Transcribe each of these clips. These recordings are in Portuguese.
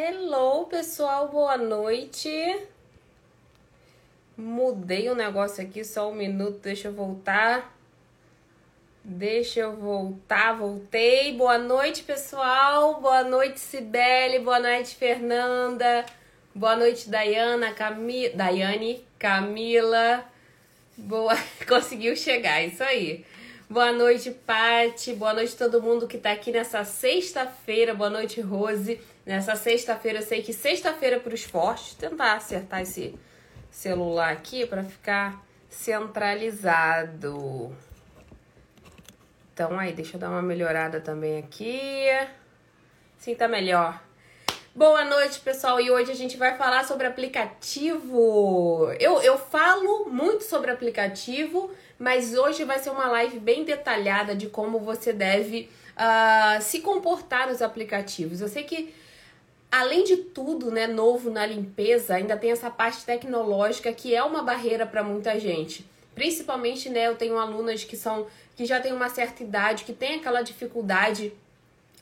Hello, pessoal, boa noite. Mudei o negócio aqui, só um minuto, deixa eu voltar. Deixa eu voltar, voltei. Boa noite, pessoal. Boa noite, Cibele. Boa noite, Fernanda. Boa noite, Dayana, Cami... Daiane, Camila. Boa, conseguiu chegar, isso aí. Boa noite, Pati. Boa noite todo mundo que tá aqui nessa sexta-feira. Boa noite, Rose. Nessa sexta-feira, eu sei que sexta-feira para os fortes, tentar acertar esse celular aqui para ficar centralizado. Então aí, deixa eu dar uma melhorada também aqui. Sim, tá melhor. Boa noite, pessoal. E hoje a gente vai falar sobre aplicativo. Eu, eu falo muito sobre aplicativo, mas hoje vai ser uma live bem detalhada de como você deve uh, se comportar nos aplicativos. Eu sei que além de tudo, né, novo na limpeza, ainda tem essa parte tecnológica que é uma barreira para muita gente. Principalmente, né, eu tenho alunas que são que já têm uma certa idade, que tem aquela dificuldade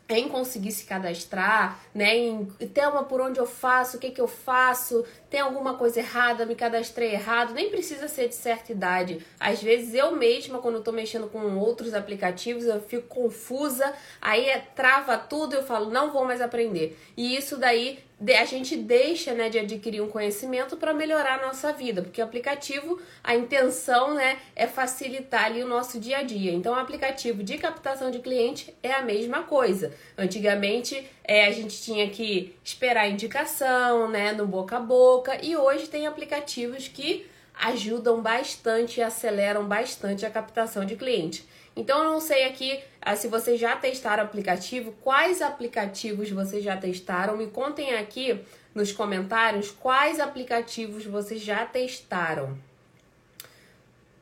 em conseguir se cadastrar, né? Em uma por onde eu faço, o que que eu faço, tem alguma coisa errada, me cadastrei errado, nem precisa ser de certa idade. Às vezes eu mesma, quando eu tô mexendo com outros aplicativos, eu fico confusa, aí é, trava tudo, eu falo, não vou mais aprender. E isso daí a gente deixa né, de adquirir um conhecimento para melhorar a nossa vida, porque o aplicativo, a intenção né, é facilitar ali o nosso dia a dia. Então, o aplicativo de captação de cliente é a mesma coisa. Antigamente, é, a gente tinha que esperar indicação né, no boca a boca, e hoje tem aplicativos que ajudam bastante e aceleram bastante a captação de cliente. Então eu não sei aqui ah, se vocês já testaram aplicativo, quais aplicativos vocês já testaram. Me contem aqui nos comentários quais aplicativos vocês já testaram.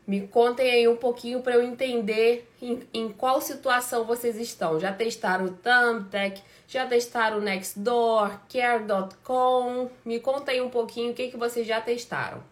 Me contem aí um pouquinho para eu entender em, em, qual situação vocês estão. Já testaram o Thumbtack? Já testaram o Nextdoor? Care.com? Me contem um pouquinho o que, que vocês já testaram.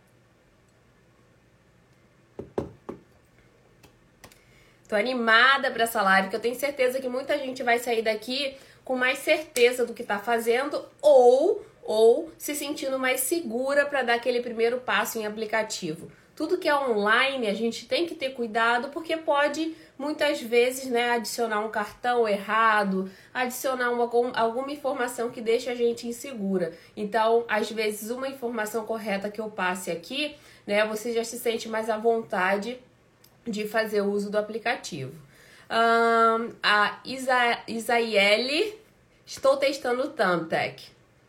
Tô animada para essa live, que eu tenho certeza que muita gente vai sair daqui com mais certeza do que tá fazendo ou ou se sentindo mais segura para dar aquele primeiro passo em aplicativo. Tudo que é online, a gente tem que ter cuidado porque pode muitas vezes, né, adicionar um cartão errado, adicionar uma, alguma informação que deixa a gente insegura. Então, às vezes, uma informação correta que eu passe aqui, né, você já se sente mais à vontade de fazer uso do aplicativo. Um, a Isa, Isaele, estou testando o Thumbtack.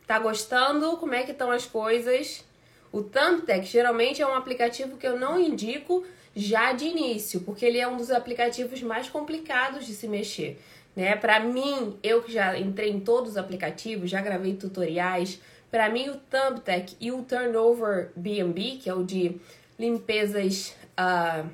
Tá gostando? Como é que estão as coisas? O Thumbtack geralmente é um aplicativo que eu não indico já de início, porque ele é um dos aplicativos mais complicados de se mexer. Né? Para mim, eu que já entrei em todos os aplicativos, já gravei tutoriais, para mim o Thumbtack e o Turnover BNB, que é o de limpezas uh,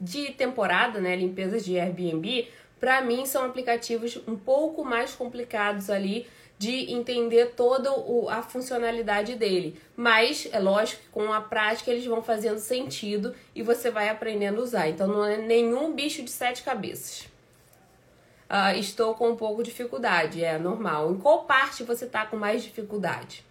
de temporada, né, limpezas de Airbnb, para mim são aplicativos um pouco mais complicados ali de entender toda a funcionalidade dele. Mas é lógico que com a prática eles vão fazendo sentido e você vai aprendendo a usar. Então não é nenhum bicho de sete cabeças. Uh, estou com um pouco de dificuldade, é normal. Em qual parte você está com mais dificuldade?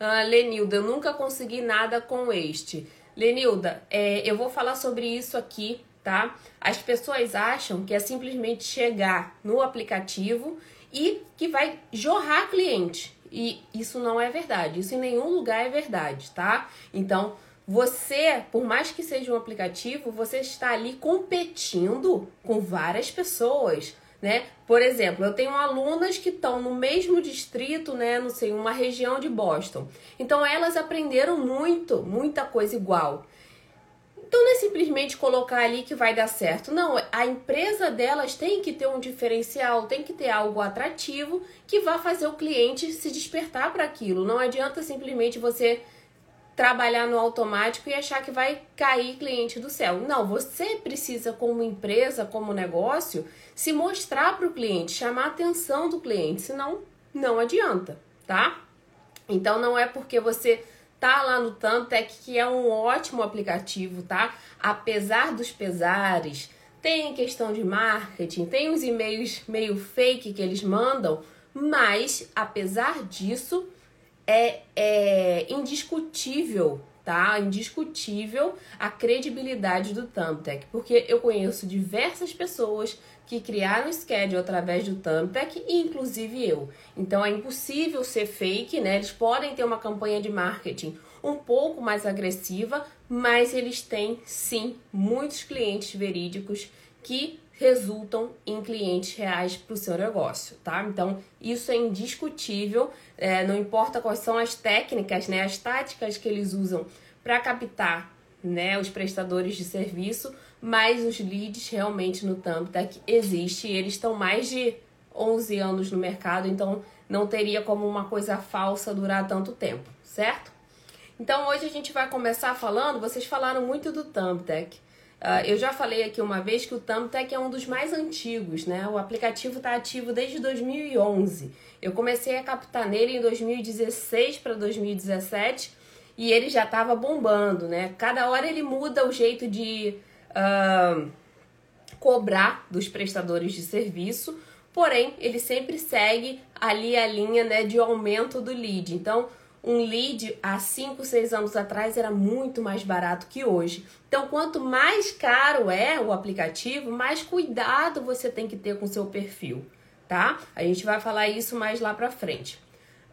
Uh, Lenilda, nunca consegui nada com este. Lenilda, é, eu vou falar sobre isso aqui, tá? As pessoas acham que é simplesmente chegar no aplicativo e que vai jorrar cliente. E isso não é verdade. Isso em nenhum lugar é verdade, tá? Então, você, por mais que seja um aplicativo, você está ali competindo com várias pessoas né? Por exemplo, eu tenho alunas que estão no mesmo distrito, né, não sei, uma região de Boston. Então elas aprenderam muito, muita coisa igual. Então não é simplesmente colocar ali que vai dar certo. Não, a empresa delas tem que ter um diferencial, tem que ter algo atrativo que vá fazer o cliente se despertar para aquilo. Não adianta simplesmente você trabalhar no automático e achar que vai cair cliente do céu. Não, você precisa, como empresa, como negócio, se mostrar para o cliente, chamar a atenção do cliente, senão não adianta, tá? Então não é porque você tá lá no Tantec que é um ótimo aplicativo, tá? Apesar dos pesares, tem questão de marketing, tem os e-mails meio fake que eles mandam, Mas, apesar disso, é, é indiscutível, tá? Indiscutível a credibilidade do Thumbtack, porque eu conheço diversas pessoas que criaram schedule através do Thumbtack, inclusive eu. Então é impossível ser fake, né? Eles podem ter uma campanha de marketing um pouco mais agressiva, mas eles têm sim muitos clientes verídicos que resultam em clientes reais para o seu negócio, tá? Então isso é indiscutível, é, não importa quais são as técnicas, né, as táticas que eles usam para captar, né, os prestadores de serviço, mas os leads realmente no Thumbtack existe, eles estão mais de 11 anos no mercado, então não teria como uma coisa falsa durar tanto tempo, certo? Então hoje a gente vai começar falando, vocês falaram muito do Thumbtack. Uh, eu já falei aqui uma vez que o Thumbtack é um dos mais antigos, né? O aplicativo está ativo desde 2011. Eu comecei a captar nele em 2016 para 2017 e ele já estava bombando, né? Cada hora ele muda o jeito de uh, cobrar dos prestadores de serviço, porém ele sempre segue ali a linha né, de aumento do lead. Então um lead há 5, 6 anos atrás era muito mais barato que hoje. Então, quanto mais caro é o aplicativo, mais cuidado você tem que ter com seu perfil, tá? A gente vai falar isso mais lá pra frente.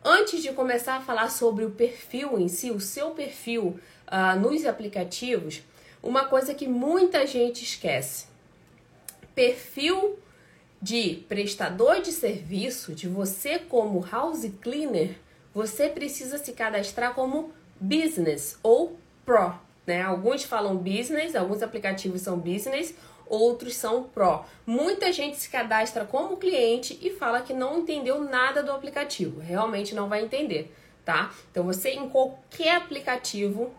Antes de começar a falar sobre o perfil em si, o seu perfil uh, nos aplicativos, uma coisa que muita gente esquece: perfil de prestador de serviço, de você como house cleaner, você precisa se cadastrar como business ou pro, né? Alguns falam business, alguns aplicativos são business, outros são pro. Muita gente se cadastra como cliente e fala que não entendeu nada do aplicativo. Realmente não vai entender, tá? Então você em qualquer aplicativo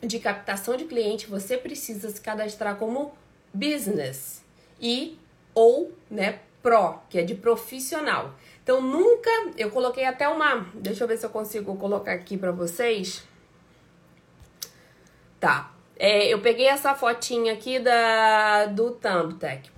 de captação de cliente, você precisa se cadastrar como business e ou, né, pro, que é de profissional. Então nunca, eu coloquei até uma, deixa eu ver se eu consigo colocar aqui para vocês. Tá. É, eu peguei essa fotinha aqui da do Thumbtack.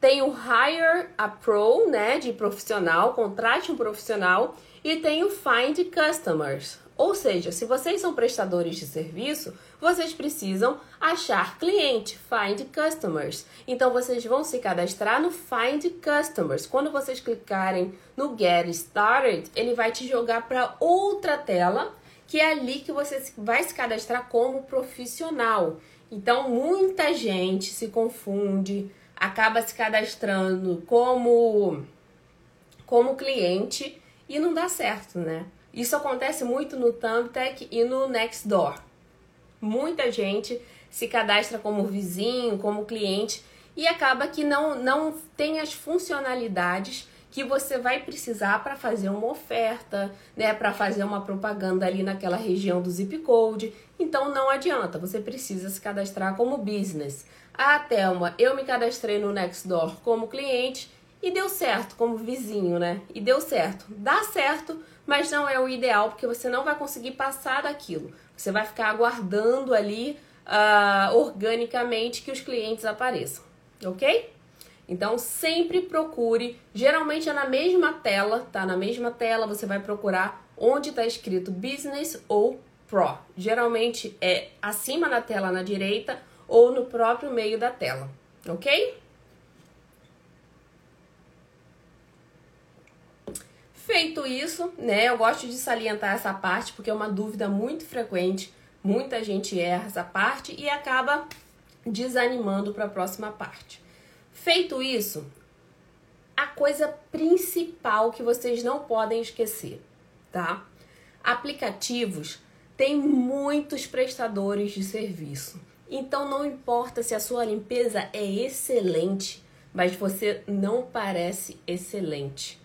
Tem o Hire a Pro, né, de profissional, contrate um profissional e tem o Find Customers. Ou seja, se vocês são prestadores de serviço, vocês precisam achar cliente, find customers. Então vocês vão se cadastrar no find customers. Quando vocês clicarem no get started, ele vai te jogar para outra tela, que é ali que você vai se cadastrar como profissional. Então muita gente se confunde, acaba se cadastrando como como cliente e não dá certo, né? Isso acontece muito no Thumbtack e no Nextdoor. Muita gente se cadastra como vizinho, como cliente e acaba que não, não tem as funcionalidades que você vai precisar para fazer uma oferta, né, para fazer uma propaganda ali naquela região do zip code. Então não adianta, você precisa se cadastrar como business. Ah, Thelma, eu me cadastrei no Nextdoor como cliente e deu certo como vizinho, né? E deu certo. Dá certo, mas não é o ideal porque você não vai conseguir passar daquilo. Você vai ficar aguardando ali uh, organicamente que os clientes apareçam, ok? Então sempre procure, geralmente é na mesma tela, tá? Na mesma tela você vai procurar onde está escrito Business ou Pro. Geralmente é acima na tela na direita ou no próprio meio da tela, ok? Feito isso, né, eu gosto de salientar essa parte porque é uma dúvida muito frequente. Muita gente erra essa parte e acaba desanimando para a próxima parte. Feito isso, a coisa principal que vocês não podem esquecer, tá? Aplicativos têm muitos prestadores de serviço. Então não importa se a sua limpeza é excelente, mas você não parece excelente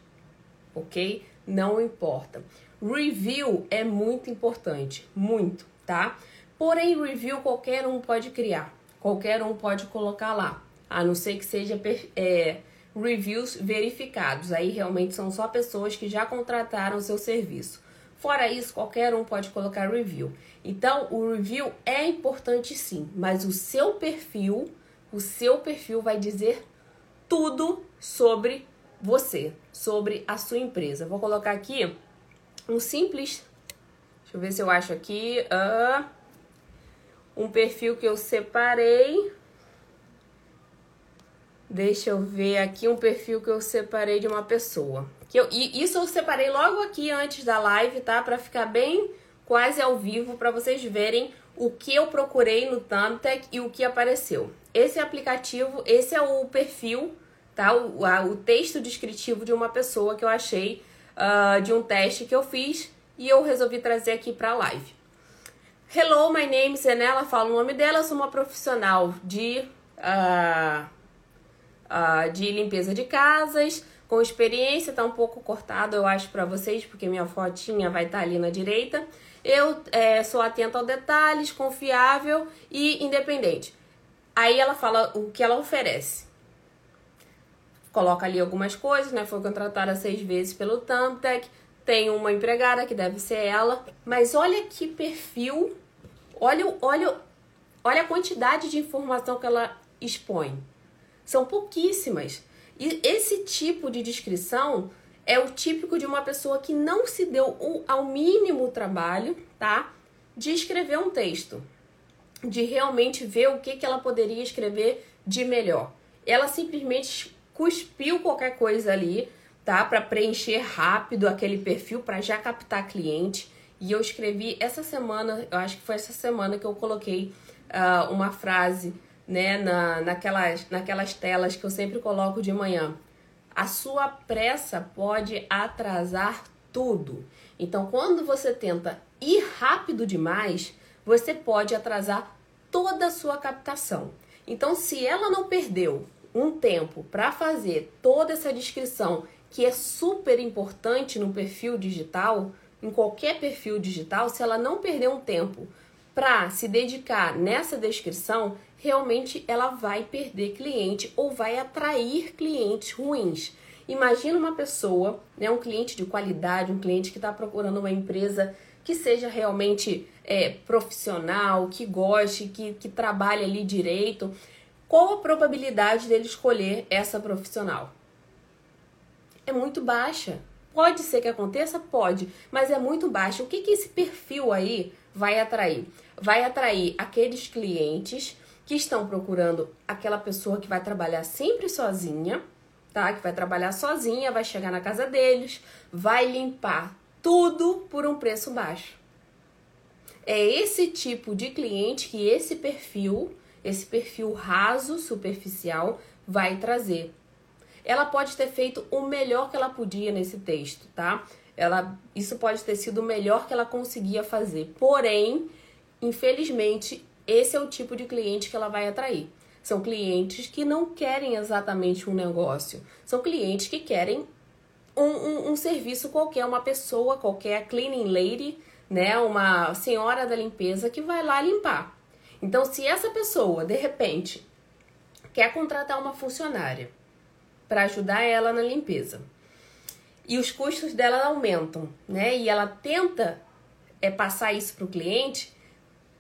ok? Não importa. Review é muito importante, muito, tá? Porém, review qualquer um pode criar, qualquer um pode colocar lá, a não ser que seja é, reviews verificados. Aí realmente são só pessoas que já contrataram o seu serviço. Fora isso, qualquer um pode colocar review. Então, o review é importante sim, mas o seu perfil, o seu perfil vai dizer tudo sobre você, sobre a sua empresa. Vou colocar aqui um simples. Deixa eu ver se eu acho aqui. Uh, um perfil que eu separei. Deixa eu ver aqui um perfil que eu separei de uma pessoa. Que eu, e isso eu separei logo aqui antes da live, tá? Para ficar bem quase ao vivo para vocês verem o que eu procurei no Thumbtack e o que apareceu. Esse aplicativo, esse é o perfil, tá? O, a, o texto descritivo de uma pessoa que eu achei uh, de um teste que eu fiz e eu resolvi trazer aqui para a live. Hello, my name is Ela fala o nome dela, eu sou uma profissional de, uh, uh, de limpeza de casas, com experiência, tá um pouco cortado, eu acho, para vocês, porque minha fotinha vai estar tá ali na direita. Eu é, sou atenta aos detalhes, confiável e independente. Aí ela fala o que ela oferece. Coloca ali algumas coisas, né? Foi contratada seis vezes pelo Thumbtack. Tem uma empregada que deve ser ela. Mas olha que perfil. Olha, olha, olha a quantidade de informação que ela expõe. São pouquíssimas. E esse tipo de descrição é o típico de uma pessoa que não se deu ao mínimo trabalho, tá? De escrever um texto, de realmente ver o que, que ela poderia escrever de melhor. Ela simplesmente cuspiu qualquer coisa ali, tá? Para preencher rápido aquele perfil, para já captar cliente. E eu escrevi essa semana, eu acho que foi essa semana que eu coloquei uh, uma frase, né, na, naquelas, naquelas telas que eu sempre coloco de manhã a sua pressa pode atrasar tudo. Então, quando você tenta ir rápido demais, você pode atrasar toda a sua captação. Então, se ela não perdeu um tempo para fazer toda essa descrição, que é super importante no perfil digital, em qualquer perfil digital, se ela não perder um tempo para se dedicar nessa descrição, realmente ela vai perder cliente ou vai atrair clientes ruins. Imagina uma pessoa, né, um cliente de qualidade, um cliente que está procurando uma empresa que seja realmente é, profissional, que goste, que, que trabalhe ali direito. Qual a probabilidade dele escolher essa profissional? É muito baixa. Pode ser que aconteça? Pode, mas é muito baixa. O que, que esse perfil aí vai atrair? Vai atrair aqueles clientes que estão procurando aquela pessoa que vai trabalhar sempre sozinha, tá? Que vai trabalhar sozinha, vai chegar na casa deles, vai limpar tudo por um preço baixo. É esse tipo de cliente que esse perfil, esse perfil raso, superficial, vai trazer. Ela pode ter feito o melhor que ela podia nesse texto, tá? Ela, isso pode ter sido o melhor que ela conseguia fazer. Porém, infelizmente, esse é o tipo de cliente que ela vai atrair. São clientes que não querem exatamente um negócio, são clientes que querem um, um, um serviço qualquer, uma pessoa qualquer, cleaning lady, né, uma senhora da limpeza que vai lá limpar. Então, se essa pessoa de repente quer contratar uma funcionária para ajudar ela na limpeza e os custos dela aumentam, né, e ela tenta é passar isso para o cliente,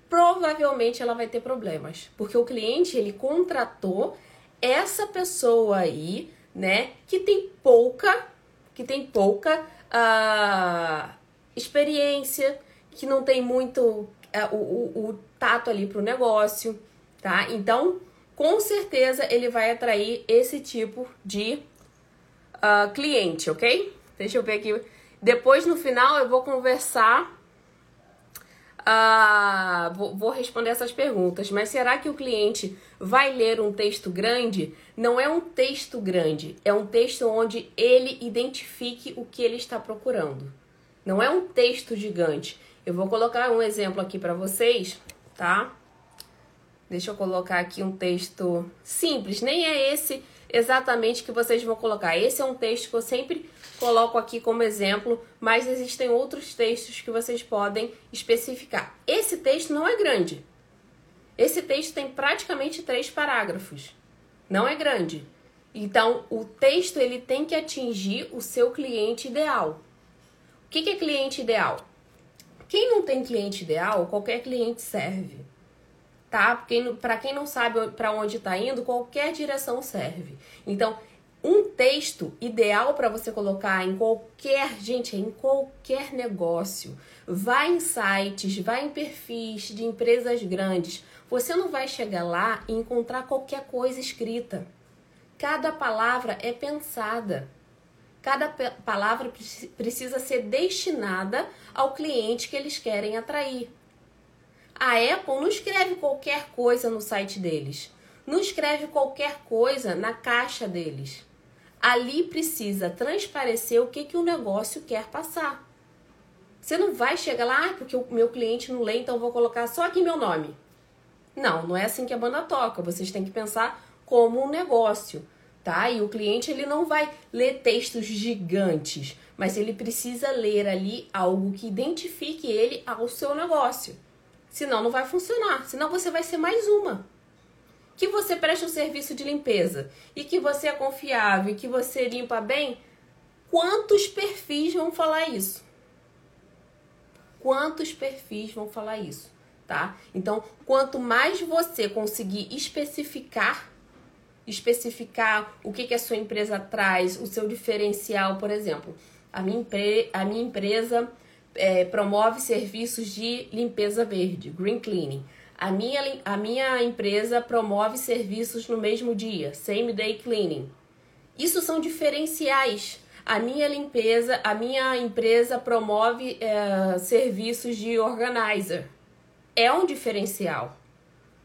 provavelmente ela vai ter problemas, porque o cliente ele contratou essa pessoa aí, né, que tem pouca, que tem pouca uh, experiência, que não tem muito uh, o, o, tato ali para o negócio, tá? Então, com certeza ele vai atrair esse tipo de uh, cliente, ok? Deixa eu ver aqui. Depois no final eu vou conversar ah, vou, vou responder essas perguntas, mas será que o cliente vai ler um texto grande? Não é um texto grande, é um texto onde ele identifique o que ele está procurando. Não é um texto gigante. Eu vou colocar um exemplo aqui para vocês, tá? Deixa eu colocar aqui um texto simples, nem é esse exatamente que vocês vão colocar. Esse é um texto que eu sempre coloco aqui como exemplo, mas existem outros textos que vocês podem especificar. Esse texto não é grande. Esse texto tem praticamente três parágrafos. Não é grande. Então, o texto ele tem que atingir o seu cliente ideal. O que, é cliente ideal? Quem não tem cliente ideal, qualquer cliente serve. Tá? Para quem não sabe para onde está indo, qualquer direção serve. Então, Um texto ideal para você colocar em qualquer, gente, em qualquer negócio. Vai em sites, vai em perfis de empresas grandes. Você não vai chegar lá e encontrar qualquer coisa escrita. Cada palavra é pensada. Cada palavra precisa ser destinada ao cliente que eles querem atrair. A Apple não escreve qualquer coisa no site deles. Não escreve qualquer coisa na caixa deles. Ali precisa transparecer o que, que o negócio quer passar. Você não vai chegar lá, ah, porque o meu cliente não lê, então vou colocar só aqui meu nome. Não, não é assim que a banda toca. Vocês têm que pensar como um negócio, tá? E o cliente ele não vai ler textos gigantes, mas ele precisa ler ali algo que identifique ele ao seu negócio. Senão não vai funcionar. Senão você vai ser mais uma que você presta um serviço de limpeza e que você é confiável e que você limpa bem, quantos perfis vão falar isso? Quantos perfis vão falar isso, tá? Então, quanto mais você conseguir especificar especificar o que, que a sua empresa traz, o seu diferencial, por exemplo. A minha, empre a minha empresa é, promove serviços de limpeza verde, green cleaning. A minha, a minha empresa promove serviços no mesmo dia, same day cleaning. Isso são diferenciais. A minha limpeza, a minha empresa promove é, serviços de organizer. É um diferencial.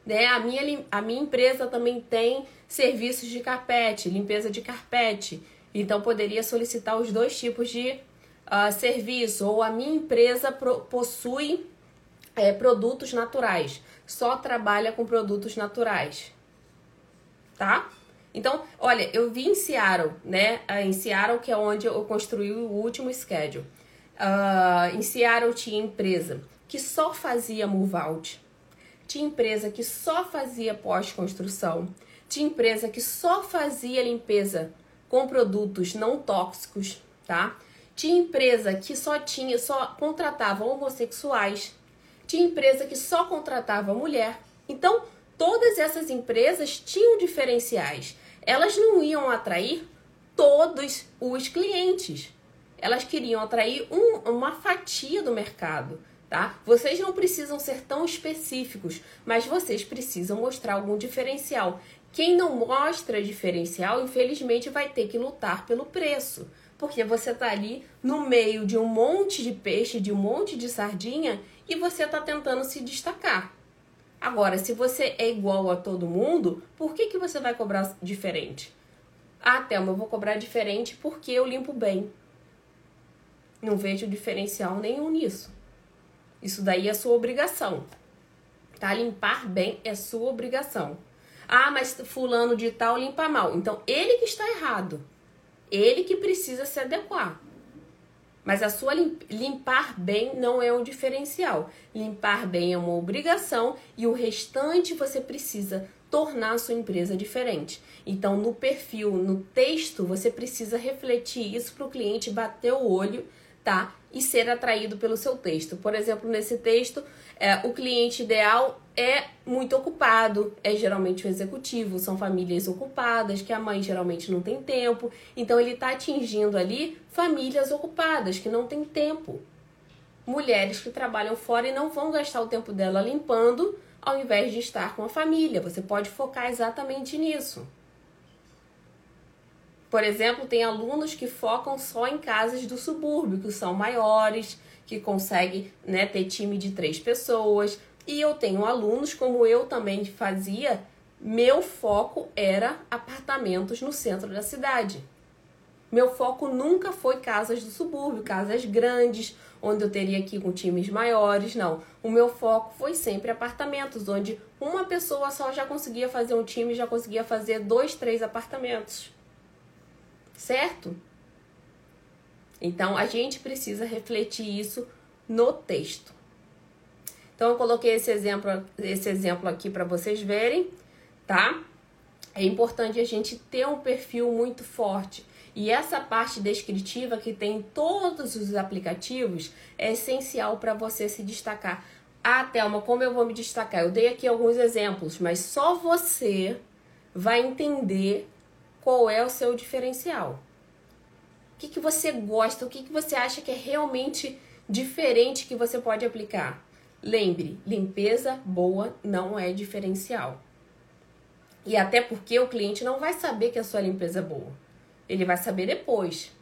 Né? A, minha, a minha empresa também tem serviços de carpete, limpeza de carpete. Então poderia solicitar os dois tipos de uh, serviço. Ou a minha empresa pro, possui é, produtos naturais só trabalha com produtos naturais, tá? Então, olha, eu vi em Seattle, né? Ah, em Seattle, que é onde eu construí o último schedule. Uh, em Seattle tinha empresa que só fazia move-out. Tinha empresa que só fazia pós-construção. Tinha empresa que só fazia limpeza com produtos não tóxicos, tá? Tinha empresa que só tinha, só contratava homossexuais. Tinha empresa que só contratava mulher. Então, todas essas empresas tinham diferenciais. Elas não iam atrair todos os clientes. Elas queriam atrair um, uma fatia do mercado, tá? Vocês não precisam ser tão específicos, mas vocês precisam mostrar algum diferencial. Quem não mostra diferencial, infelizmente, vai ter que lutar pelo preço porque você está ali no meio de um monte de peixe, de um monte de sardinha e você está tentando se destacar. Agora, se você é igual a todo mundo, por que, que você vai cobrar diferente? Ah, Thelma, eu vou cobrar diferente porque eu limpo bem. Não vejo diferencial nenhum nisso. Isso daí é sua obrigação. Tá? Limpar bem é sua obrigação. Ah, mas fulano de tal limpa mal. Então, ele que está errado. Ele que precisa se adequar. Mas a sua limpar bem não é um diferencial. Limpar bem é uma obrigação e o restante você precisa tornar a sua empresa diferente. Então, no perfil, no texto, você precisa refletir isso para o cliente bater o olho tá? E ser atraído pelo seu texto. Por exemplo, nesse texto, é, o cliente ideal é muito ocupado, é geralmente o executivo, são famílias ocupadas, que a mãe geralmente não tem tempo. Então, ele está atingindo ali famílias ocupadas, que não tem tempo. Mulheres que trabalham fora e não vão gastar o tempo dela limpando, ao invés de estar com a família. Você pode focar exatamente nisso. Por exemplo, tem alunos que focam só em casas do subúrbio, que são maiores, que conseguem né, ter time de três pessoas. E eu tenho alunos, como eu também fazia, meu foco era apartamentos no centro da cidade. Meu foco nunca foi casas do subúrbio, casas grandes, onde eu teria que ir com times maiores, não. O meu foco foi sempre apartamentos, onde uma pessoa só já conseguia fazer um time, já conseguia fazer dois, três apartamentos certo? Então a gente precisa refletir isso no texto. Então eu coloquei esse exemplo, esse exemplo aqui para vocês verem, tá? É importante a gente ter um perfil muito forte. E essa parte descritiva que tem em todos os aplicativos é essencial para você se destacar. Ah, Thelma, como eu vou me destacar? Eu dei aqui alguns exemplos, mas só você vai entender qual é o seu diferencial. O que, que você gosta, o que, que você acha que é realmente diferente que você pode aplicar. Lembre, limpeza boa não é diferencial. E até porque o cliente não vai saber que a sua limpeza é boa. Ele vai saber depois.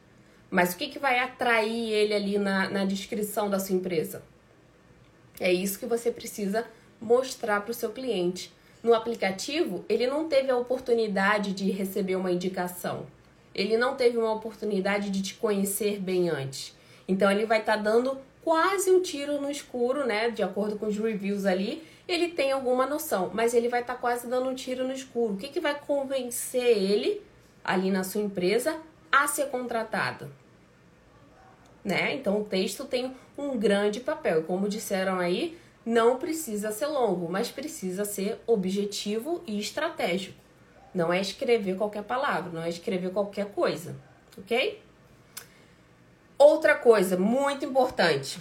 Mas o que, que vai atrair ele ali na, na descrição da sua empresa? É isso que você precisa mostrar para o seu cliente. No aplicativo, ele não teve a oportunidade de receber uma indicação. Ele não teve uma oportunidade de te conhecer bem antes. Então, ele vai estar tá dando quase um tiro no escuro, né? De acordo com os reviews ali, ele tem alguma noção, mas ele vai estar tá quase dando um tiro no escuro. O que, que vai convencer ele ali na sua empresa a ser contratado? Né? Então o texto tem um grande papel. Como disseram aí, não precisa ser longo, mas precisa ser objetivo e estratégico. Não é escrever qualquer palavra, não é escrever qualquer coisa, ok? Outra coisa muito importante: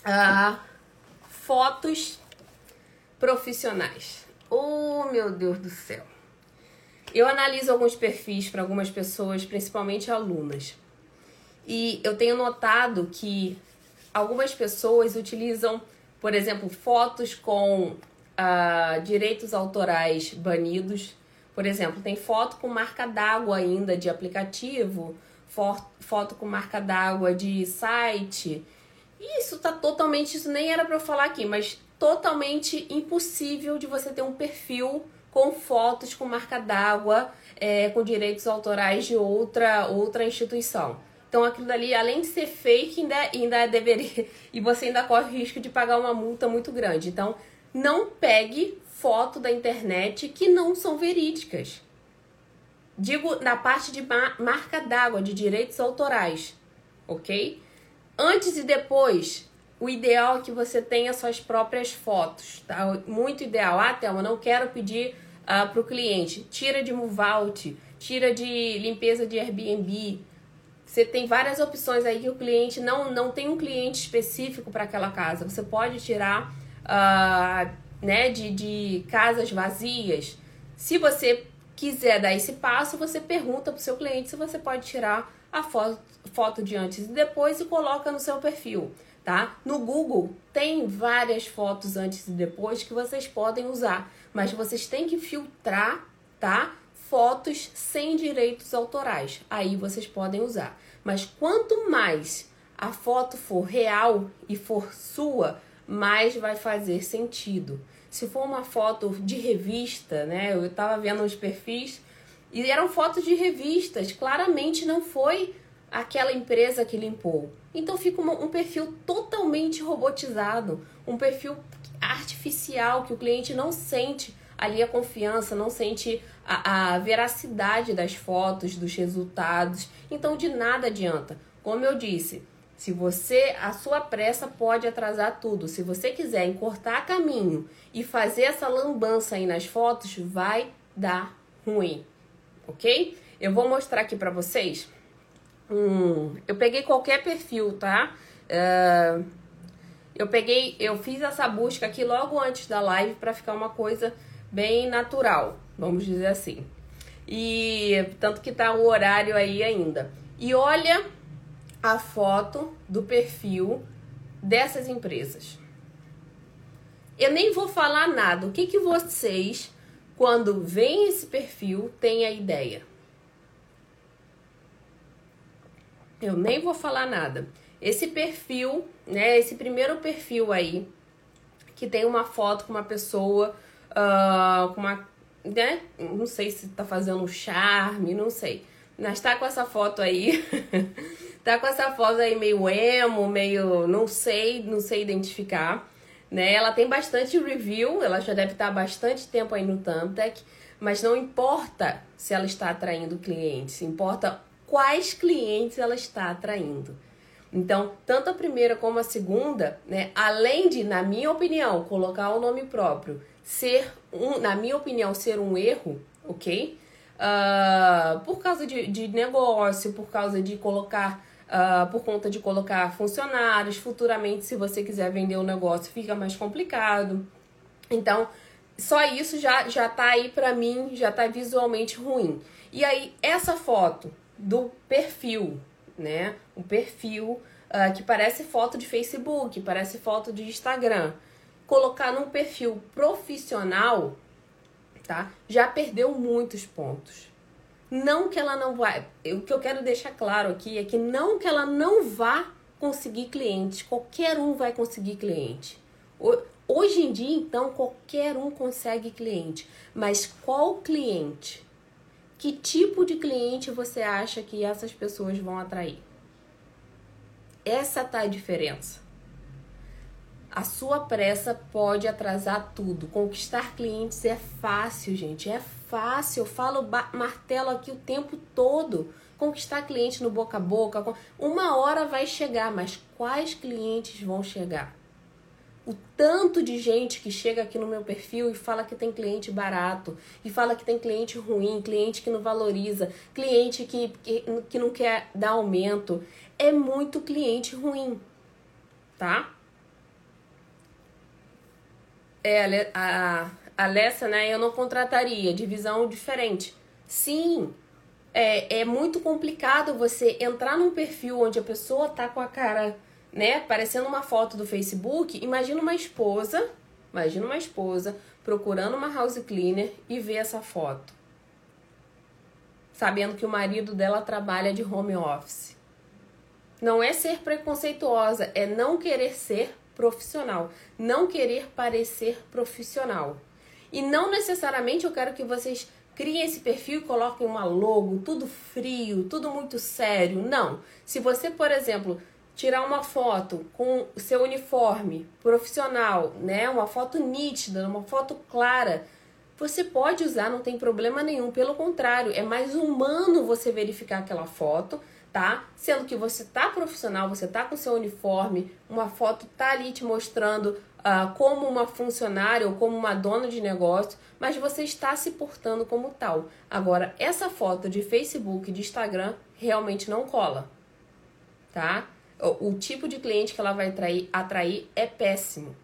uh, fotos profissionais. Oh, meu Deus do céu. Eu analiso alguns perfis para algumas pessoas, principalmente alunas. E eu tenho notado que algumas pessoas utilizam, por exemplo, fotos com uh, direitos autorais banidos. Por exemplo, tem foto com marca d'água ainda de aplicativo foto com marca d'água de site. Isso tá totalmente, isso nem era para eu falar aqui, mas totalmente impossível de você ter um perfil com fotos com marca d'água, é, com direitos autorais de outra outra instituição. Então aquilo dali, além de ser fake, ainda, ainda deveria. E você ainda corre o risco de pagar uma multa muito grande. Então, não pegue foto da internet que não são verídicas. Digo na parte de marca d'água, de direitos autorais, ok? Antes e depois, o ideal é que você tenha suas próprias fotos, tá? Muito ideal. Ah, Thelma, não quero pedir uh, ah, para o cliente. Tira de Movault, tira de limpeza de Airbnb. Você tem várias opções aí que o cliente não, não tem um cliente específico para aquela casa. Você pode tirar uh, né, de, de casas vazias. Se você quiser dar esse passo, você pergunta para o seu cliente se você pode tirar a foto, foto de antes e depois e coloca no seu perfil, tá? No Google tem várias fotos antes e depois que vocês podem usar, mas vocês têm que filtrar, tá? Fotos sem direitos autorais. Aí vocês podem usar. Mas quanto mais a foto for real e for sua, mais vai fazer sentido. Se for uma foto de revista, né? Eu tava vendo os perfis e eram fotos de revistas. Claramente não foi aquela empresa que limpou. Então fica um perfil totalmente robotizado, um perfil artificial que o cliente não sente ali a confiança, não sente a, a veracidade das fotos, dos resultados. Então de nada adianta. Como eu disse, se você, a sua pressa pode atrasar tudo. Se você quiser encurtar caminho e fazer essa lambança aí nas fotos, vai dar ruim, ok? Eu vou mostrar aqui para vocês. Hum, eu peguei qualquer perfil, tá? Uh, eu peguei, eu fiz essa busca aqui logo antes da live para ficar uma coisa bem natural, vamos dizer assim. E tanto que tá o horário aí ainda. E olha a foto do perfil dessas empresas. Eu nem vou falar nada. O que, que vocês, quando veem esse perfil, têm a ideia? Eu nem vou falar nada. Esse perfil, né? Esse primeiro perfil aí, que tem uma foto com uma pessoa, uh, com uma. Né? Não sei se tá fazendo um charme, não sei. Mas tá com essa foto aí. tá com essa foto aí meio emo, meio. não sei, não sei identificar. Né? Ela tem bastante review, ela já deve estar há bastante tempo aí no Thumbtack, mas não importa se ela está atraindo clientes, importa quais clientes ela está atraindo. Então, tanto a primeira como a segunda, né, além de, na minha opinião, colocar o nome próprio, ser um, na minha opinião, ser um erro, ok? Uh, por causa de, de negócio, por causa de colocar uh, por conta de colocar funcionários. Futuramente, se você quiser vender o um negócio, fica mais complicado. Então, só isso já, já tá aí pra mim, já tá visualmente ruim. E aí, essa foto do perfil, né? O perfil uh, que parece foto de Facebook, parece foto de Instagram. Colocar num perfil profissional, tá? Já perdeu muitos pontos. Não que ela não vai. O que eu quero deixar claro aqui é que não que ela não vá conseguir clientes. Qualquer um vai conseguir cliente. Hoje em dia, então, qualquer um consegue cliente. Mas qual cliente? Que tipo de cliente você acha que essas pessoas vão atrair? Essa tá a diferença. A sua pressa pode atrasar tudo. Conquistar clientes é fácil, gente. É fácil. Eu falo martelo aqui o tempo todo. Conquistar cliente no boca a boca. Uma hora vai chegar, mas quais clientes vão chegar? O tanto de gente que chega aqui no meu perfil e fala que tem cliente barato, e fala que tem cliente ruim, cliente que não valoriza, cliente que, que, que não quer dar aumento. É muito cliente ruim, tá? É, a, a Alessa, né? Eu não contrataria, divisão diferente. Sim, é, é muito complicado você entrar num perfil onde a pessoa tá com a cara né, parecendo uma foto do Facebook, imagina uma esposa, imagina uma esposa procurando uma house cleaner e ver essa foto. Sabendo que o marido dela trabalha de home office. Não é ser preconceituosa, é não querer ser profissional, não querer parecer profissional. E não necessariamente eu quero que vocês criem esse perfil e coloquem uma logo, tudo frio, tudo muito sério. Não. Se você, por exemplo, tirar uma foto com seu uniforme profissional, né? Uma foto nítida, uma foto clara. Você pode usar, não tem problema nenhum. Pelo contrário, é mais humano você verificar aquela foto, tá? Sendo que você tá profissional, você tá com seu uniforme, uma foto tá ali te mostrando uh, como uma funcionária ou como uma dona de negócio, mas você está se portando como tal. Agora, essa foto de Facebook, de Instagram, realmente não cola, tá? o tipo de cliente que ela vai atrair, atrair é péssimo.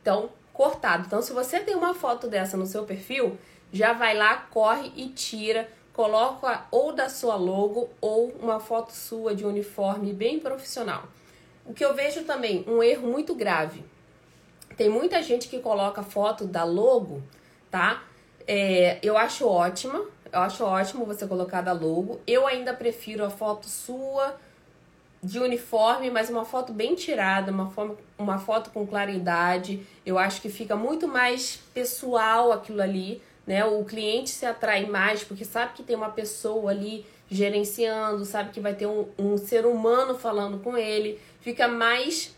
Então, cortado. Então, se você tem uma foto dessa no seu perfil, já vai lá, corre e tira, coloca ou da sua logo ou uma foto sua de uniforme bem profissional. O que eu vejo também, um erro muito grave. Tem muita gente que coloca foto da logo, tá? É, eu acho ótima, eu acho ótimo você colocar da logo. Eu ainda prefiro a foto sua de uniforme, mas uma foto bem tirada, uma, forma, uma foto com claridade. Eu acho que fica muito mais pessoal aquilo ali, né? O cliente se atrai mais porque sabe que tem uma pessoa ali gerenciando, sabe que vai ter um, um ser humano falando com ele, fica mais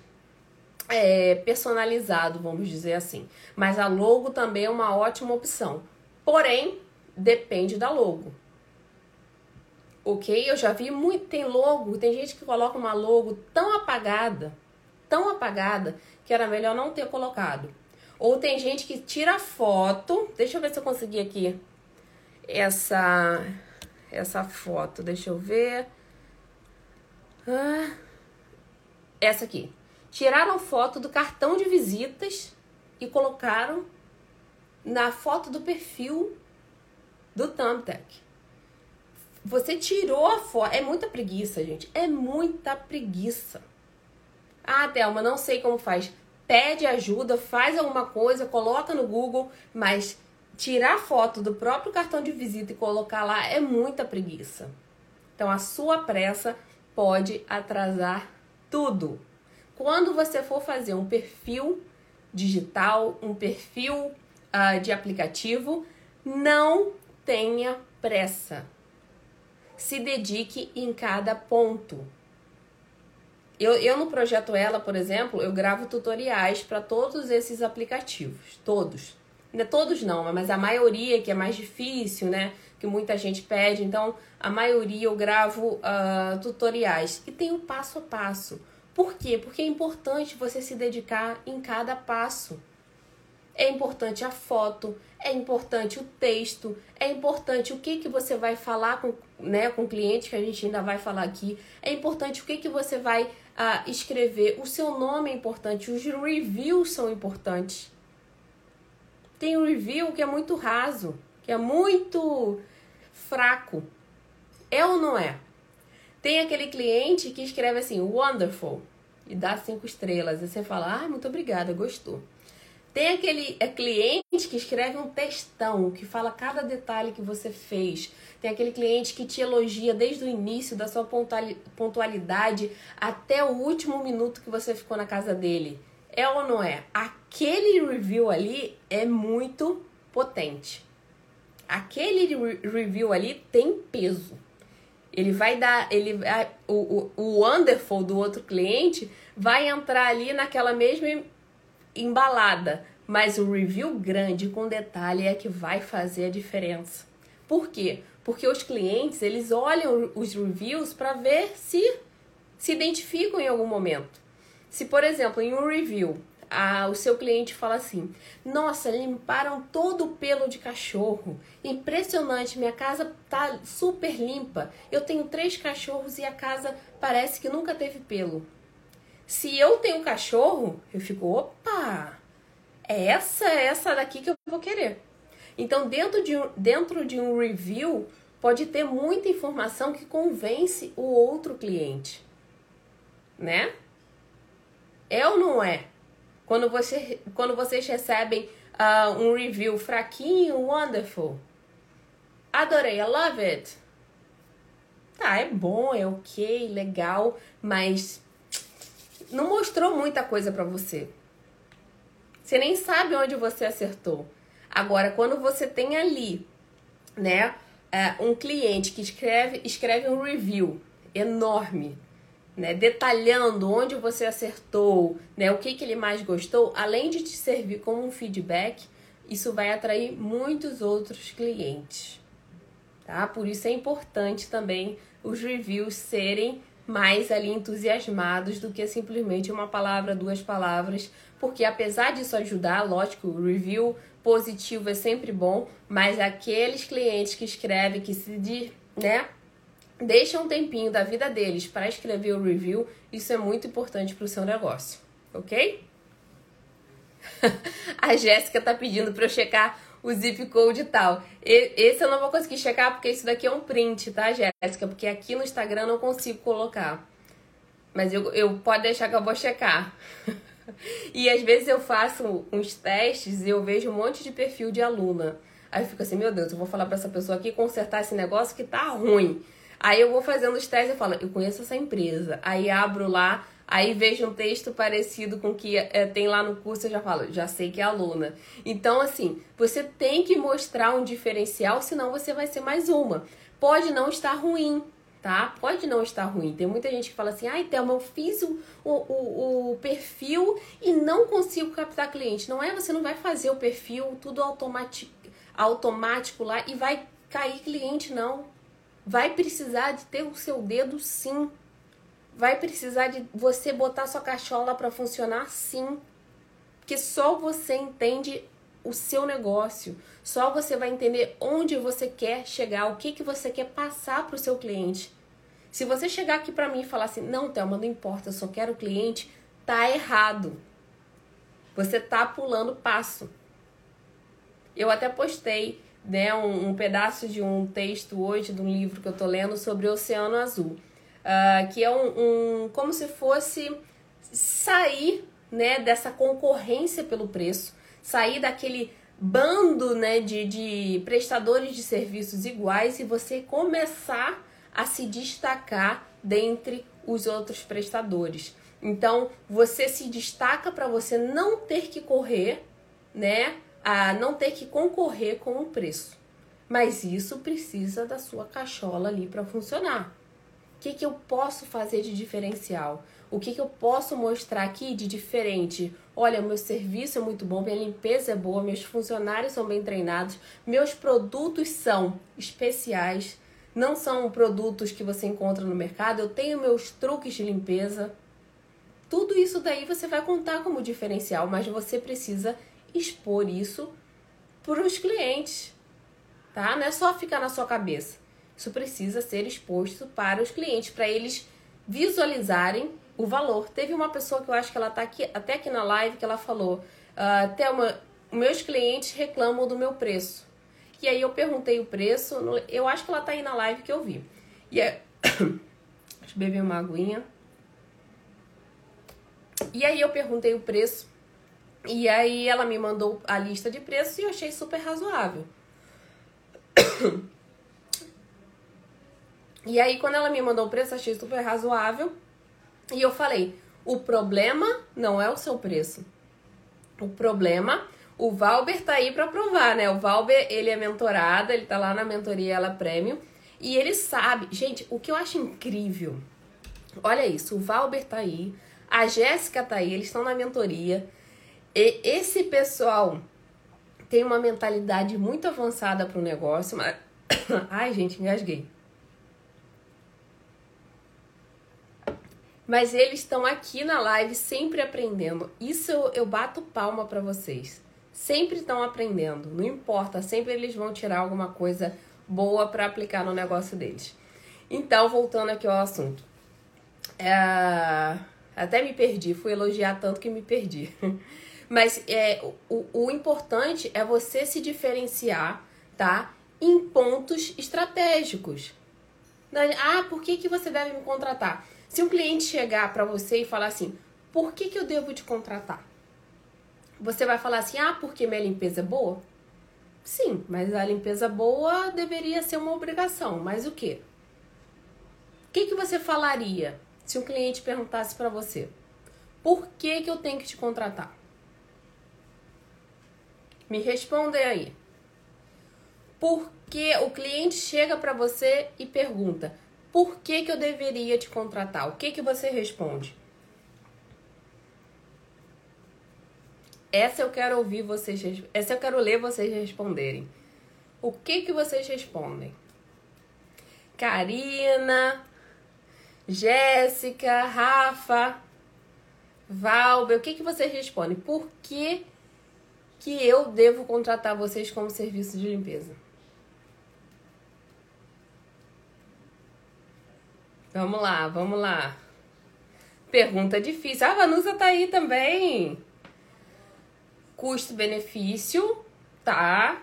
é, personalizado, vamos dizer assim. Mas a logo também é uma ótima opção. Porém, depende da logo ok? Eu já vi muito, tem logo, tem gente que coloca uma logo tão apagada, tão apagada, que era melhor não ter colocado. Ou tem gente que tira foto, deixa eu ver se eu consegui aqui essa, essa foto, deixa eu ver. Ah, essa aqui. Tiraram foto do cartão de visitas e colocaram na foto do perfil do Thumbtack. Você tirou a foto. É muita preguiça, gente. É muita preguiça. Ah, Thelma, não sei como faz. Pede ajuda, faz alguma coisa, coloca no Google, mas tirar foto do próprio cartão de visita e colocar lá é muita preguiça. Então a sua pressa pode atrasar tudo. Quando você for fazer um perfil digital, um perfil uh, de aplicativo, não tenha pressa se dedique em cada ponto. Eu, eu no projeto Ela, por exemplo, eu gravo tutoriais para todos esses aplicativos, todos. Não é todos não, mas a maioria que é mais difícil, né? Que muita gente pede. Então, a maioria eu gravo uh, tutoriais e tem o passo a passo. Por quê? Porque é importante você se dedicar em cada passo. É importante a foto, é importante o texto, é importante o que, que você vai falar com, né, com o cliente, que a gente ainda vai falar aqui, é importante o que, que você vai uh, escrever, o seu nome é importante, os reviews são importantes. tem review que é muito raso, que é muito fraco. É ou não é? Tem aquele cliente que escreve assim, wonderful, e dá cinco estrelas. E você fala, ah, muito obrigada, gostou. Tem aquele é, cliente que escreve um textão, que fala cada detalhe que você fez. Tem aquele cliente que te elogia desde o início da sua pontualidade até o último minuto que você ficou na casa dele. É ou não é? Aquele review ali é muito potente. Aquele re review ali tem peso. Ele vai dar, ele o, o, o wonderful do outro cliente vai entrar ali naquela mesma embalada, mas o review grande com detalhe é que vai fazer a diferença. Por quê? Porque os clientes, eles olham os reviews para ver se se identificam em algum momento. Se, por exemplo, em um review a, o seu cliente fala assim: Nossa, limparam todo o pelo de cachorro. Impressionante, minha casa tá super limpa. Eu tenho três cachorros e a casa parece que nunca teve pelo. Se eu tenho cachorro, eu fico: opa, é essa, é essa daqui que eu vou querer. Então, dentro de um, dentro de um review, pode ter muita informação que convence o outro cliente. Né? É ou não é? Quando, você, quando vocês recebem uh, um review fraquinho, wonderful. Adorei, I love it. Tá, é bom, é ok, legal, mas não mostrou muita coisa para você. Você nem sabe onde você acertou. Agora, quando você tem ali, né, uh, um cliente que escreve, escreve um review enorme, né, detalhando onde você acertou, né, o que, que ele mais gostou, além de te servir como um feedback, isso vai atrair muitos outros clientes. Tá? Por isso é importante também os reviews serem mais ali entusiasmados do que simplesmente uma palavra, duas palavras, porque apesar disso ajudar, lógico, o review positivo é sempre bom, mas aqueles clientes que escrevem, que se, né, Deixa um tempinho da vida deles para escrever o review, isso é muito importante para o seu negócio, ok? a Jéssica tá pedindo para eu checar o zip code tal. E, esse eu não vou conseguir checar porque isso daqui é um print, tá, Jéssica? Porque aqui no Instagram eu não consigo colocar. Mas eu, eu pode deixar que eu vou checar. e às vezes eu faço uns testes e eu vejo um monte de perfil de aluna. Aí eu fico assim, meu Deus, eu vou falar para essa pessoa aqui consertar esse negócio que tá ruim. Aí eu vou fazendo os testes e falo, eu conheço essa empresa. Aí abro lá, aí vejo um texto parecido com o que é, tem lá no curso, eu já falo, já sei que é aluna. Então, assim, você tem que mostrar um diferencial, senão você vai ser mais uma. Pode não estar ruim, tá? Pode não estar ruim. Tem muita gente que fala assim, ai, Thelma, eu fiz o, o, o, perfil e não consigo captar cliente. Não é, você não vai fazer o perfil tudo automático, automático lá e vai cair cliente, não. Vai precisar de ter o seu dedo sim. Vai precisar de você botar sua cachola para funcionar sim. Porque só você entende o seu negócio. Só você vai entender onde você quer chegar, o que, que você quer passar para o seu cliente. Se você chegar aqui para mim e falar assim, não, Thelma, não importa, eu só quero o cliente, tá errado. Você tá pulando passo. Eu até postei né, um, um, pedaço de um texto hoje, de um livro que eu tô lendo sobre o Oceano Azul, uh, que é um, um, como se fosse sair né, dessa concorrência pelo preço, sair daquele bando né, de, de prestadores de serviços iguais e você começar a se destacar dentre os outros prestadores. Então, você se destaca para você não ter que correr, né, a não ter que concorrer com o preço. Mas isso precisa da sua cachola ali para funcionar. O que, que eu posso fazer de diferencial? O que, que eu posso mostrar aqui de diferente? Olha, meu serviço é muito bom, minha limpeza é boa, meus funcionários são bem treinados, meus produtos são especiais, não são produtos que você encontra no mercado, eu tenho meus truques de limpeza. Tudo isso daí você vai contar como diferencial, mas você precisa expor isso para os clientes, tá? Não é só ficar na sua cabeça. Isso precisa ser exposto para os clientes, para eles visualizarem o valor. Teve uma pessoa que eu acho que ela tá aqui, até aqui na live, que ela falou: uh, meus clientes reclamam do meu preço. E aí eu perguntei o preço, eu acho que ela tá aí na live que eu vi. E aí, deixa eu beber uma aguinha. E aí eu perguntei o preço. E aí ela me mandou a lista de preços e eu achei super razoável. E aí quando ela me mandou o preço, achei super razoável. E eu falei: "O problema não é o seu preço. O problema o Valber tá aí para provar, né? O Valber, ele é mentorado, ele tá lá na mentoria Ela Premium e ele sabe. Gente, o que eu acho incrível. Olha isso, o Valber tá aí, a Jéssica tá aí, eles estão na mentoria. E esse pessoal tem uma mentalidade muito avançada para o negócio, mas ai, gente, engasguei. Mas eles estão aqui na live sempre aprendendo. Isso eu, eu bato palma para vocês sempre estão aprendendo, não importa, sempre eles vão tirar alguma coisa boa para aplicar no negócio deles. Então, voltando aqui ao assunto. É... Até me perdi, fui elogiar tanto que me perdi. Mas é, o, o importante é você se diferenciar, tá? Em pontos estratégicos. Ah, por que, que você deve me contratar? Se um cliente chegar para você e falar assim, por que, que eu devo te contratar? Você vai falar assim: ah, porque minha limpeza é boa? Sim, mas a limpeza boa deveria ser uma obrigação. Mas o quê? O que, que você falaria se um cliente perguntasse para você: por que, que eu tenho que te contratar? Me responda aí. Porque o cliente chega para você e pergunta: por que, que eu deveria te contratar? O que, que você responde? Essa eu quero ouvir vocês, essa eu quero ler vocês responderem. O que que vocês respondem? Karina, Jéssica, Rafa, Valber, o que que vocês respondem? Por que que eu devo contratar vocês como serviço de limpeza? Vamos lá, vamos lá. Pergunta difícil. A Vanusa tá aí também. Custo-benefício, tá?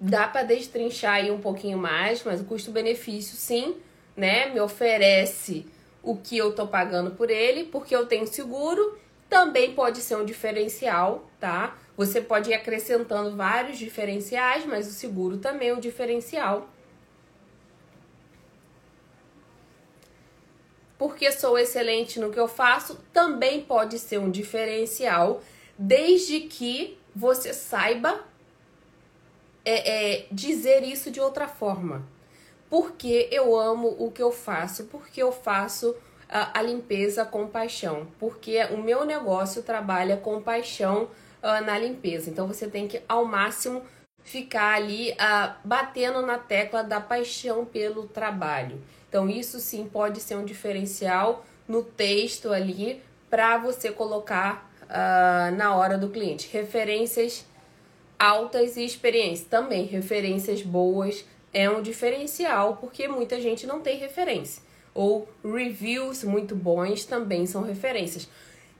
Dá para destrinchar aí um pouquinho mais, mas o custo-benefício, sim, né? Me oferece o que eu tô pagando por ele, porque eu tenho seguro. Também pode ser um diferencial, tá? Você pode ir acrescentando vários diferenciais, mas o seguro também é um diferencial. Porque sou excelente no que eu faço, também pode ser um diferencial desde que você saiba é, é, dizer isso de outra forma. Porque eu amo o que eu faço, porque eu faço a, a limpeza com paixão, porque o meu negócio trabalha com paixão uh, na limpeza. Então você tem que ao máximo ficar ali uh, batendo na tecla da paixão pelo trabalho. Então isso sim pode ser um diferencial no texto ali para você colocar uh, na hora do cliente. Referências altas e experiência. Também referências boas é um diferencial, porque muita gente não tem referência. Ou reviews muito bons também são referências.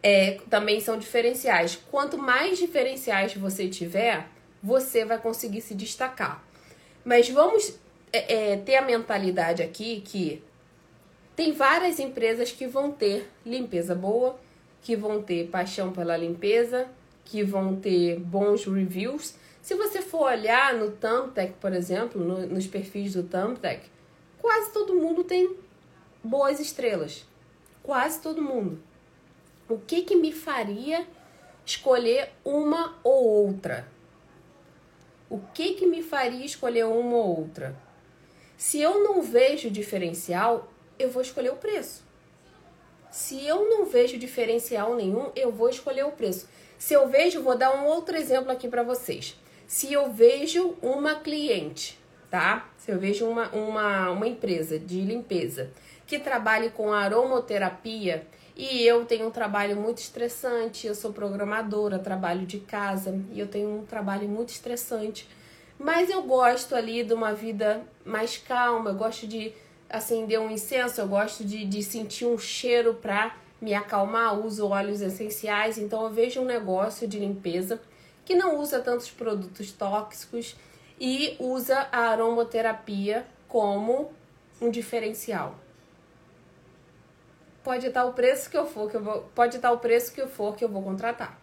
É, também são diferenciais. Quanto mais diferenciais você tiver, você vai conseguir se destacar. Mas vamos é, é, ter a mentalidade aqui que tem várias empresas que vão ter limpeza boa, que vão ter paixão pela limpeza, que vão ter bons reviews. Se você for olhar no Thumbtack, por exemplo, no, nos perfis do Thumbtack, quase todo mundo tem boas estrelas. Quase todo mundo. O que que me faria escolher uma ou outra? O que que me faria escolher uma ou outra? Se eu não vejo diferencial, eu vou escolher o preço. Se eu não vejo diferencial nenhum, eu vou escolher o preço. Se eu vejo, vou dar um outro exemplo aqui para vocês. Se eu vejo uma cliente, tá? Se eu vejo uma, uma, uma empresa de limpeza que trabalhe com aromoterapia e eu tenho um trabalho muito estressante, eu sou programadora, trabalho de casa e eu tenho um trabalho muito estressante, mas eu gosto ali de uma vida mais calma, eu gosto de acender um incenso, eu gosto de, de sentir um cheiro para me acalmar, uso óleos essenciais, então eu vejo um negócio de limpeza que não usa tantos produtos tóxicos e usa a aromaterapia como um diferencial. Pode estar o preço que eu for, que eu vou, pode estar o preço que eu for que eu vou contratar.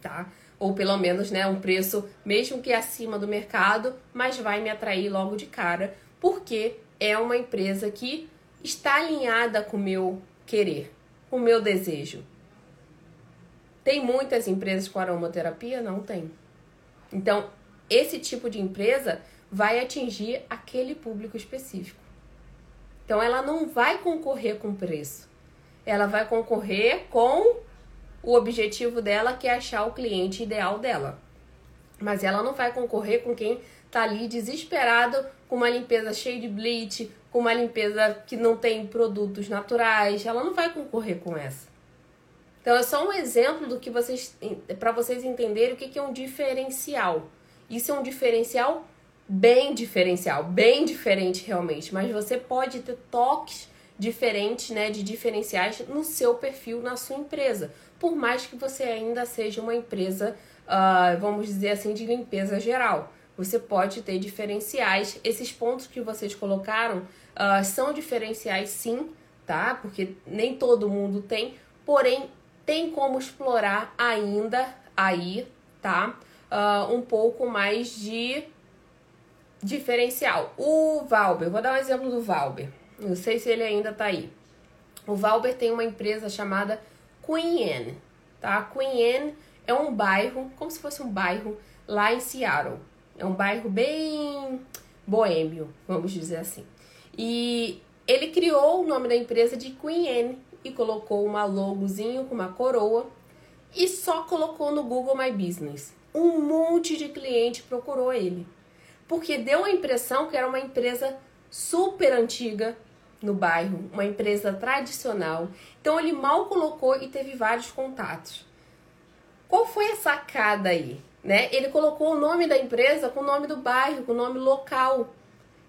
Tá? Ou pelo menos, né, um preço mesmo que acima do mercado, mas vai me atrair logo de cara, porque é uma empresa que está alinhada com o meu querer, com o meu desejo. Tem muitas empresas com aromaterapia? Não tem. Então, esse tipo de empresa vai atingir aquele público específico. Então, ela não vai concorrer com preço. Ela vai concorrer com o objetivo dela, que é achar o cliente ideal dela. Mas ela não vai concorrer com quem tá ali desesperado com uma limpeza cheia de bleach, com uma limpeza que não tem produtos naturais. Ela não vai concorrer com essa. Então é só um exemplo do que vocês para vocês entenderem o que, que é um diferencial. Isso é um diferencial bem diferencial, bem diferente realmente, mas você pode ter toques diferentes, né, de diferenciais no seu perfil, na sua empresa, por mais que você ainda seja uma empresa, uh, vamos dizer assim, de limpeza geral. Você pode ter diferenciais. Esses pontos que vocês colocaram uh, são diferenciais, sim, tá? Porque nem todo mundo tem, porém tem como explorar ainda aí, tá? Uh, um pouco mais de diferencial. O Valber, vou dar um exemplo do Valber. Não sei se ele ainda tá aí. O Valber tem uma empresa chamada Queen Anne, tá? Queen Anne é um bairro, como se fosse um bairro lá em Seattle. É um bairro bem boêmio, vamos dizer assim. E ele criou o nome da empresa de Queen Anne e colocou uma logozinho com uma coroa e só colocou no Google My Business. Um monte de cliente procurou ele porque deu a impressão que era uma empresa super antiga no bairro, uma empresa tradicional. Então ele mal colocou e teve vários contatos. Qual foi a sacada aí? Né? Ele colocou o nome da empresa com o nome do bairro, com o nome local.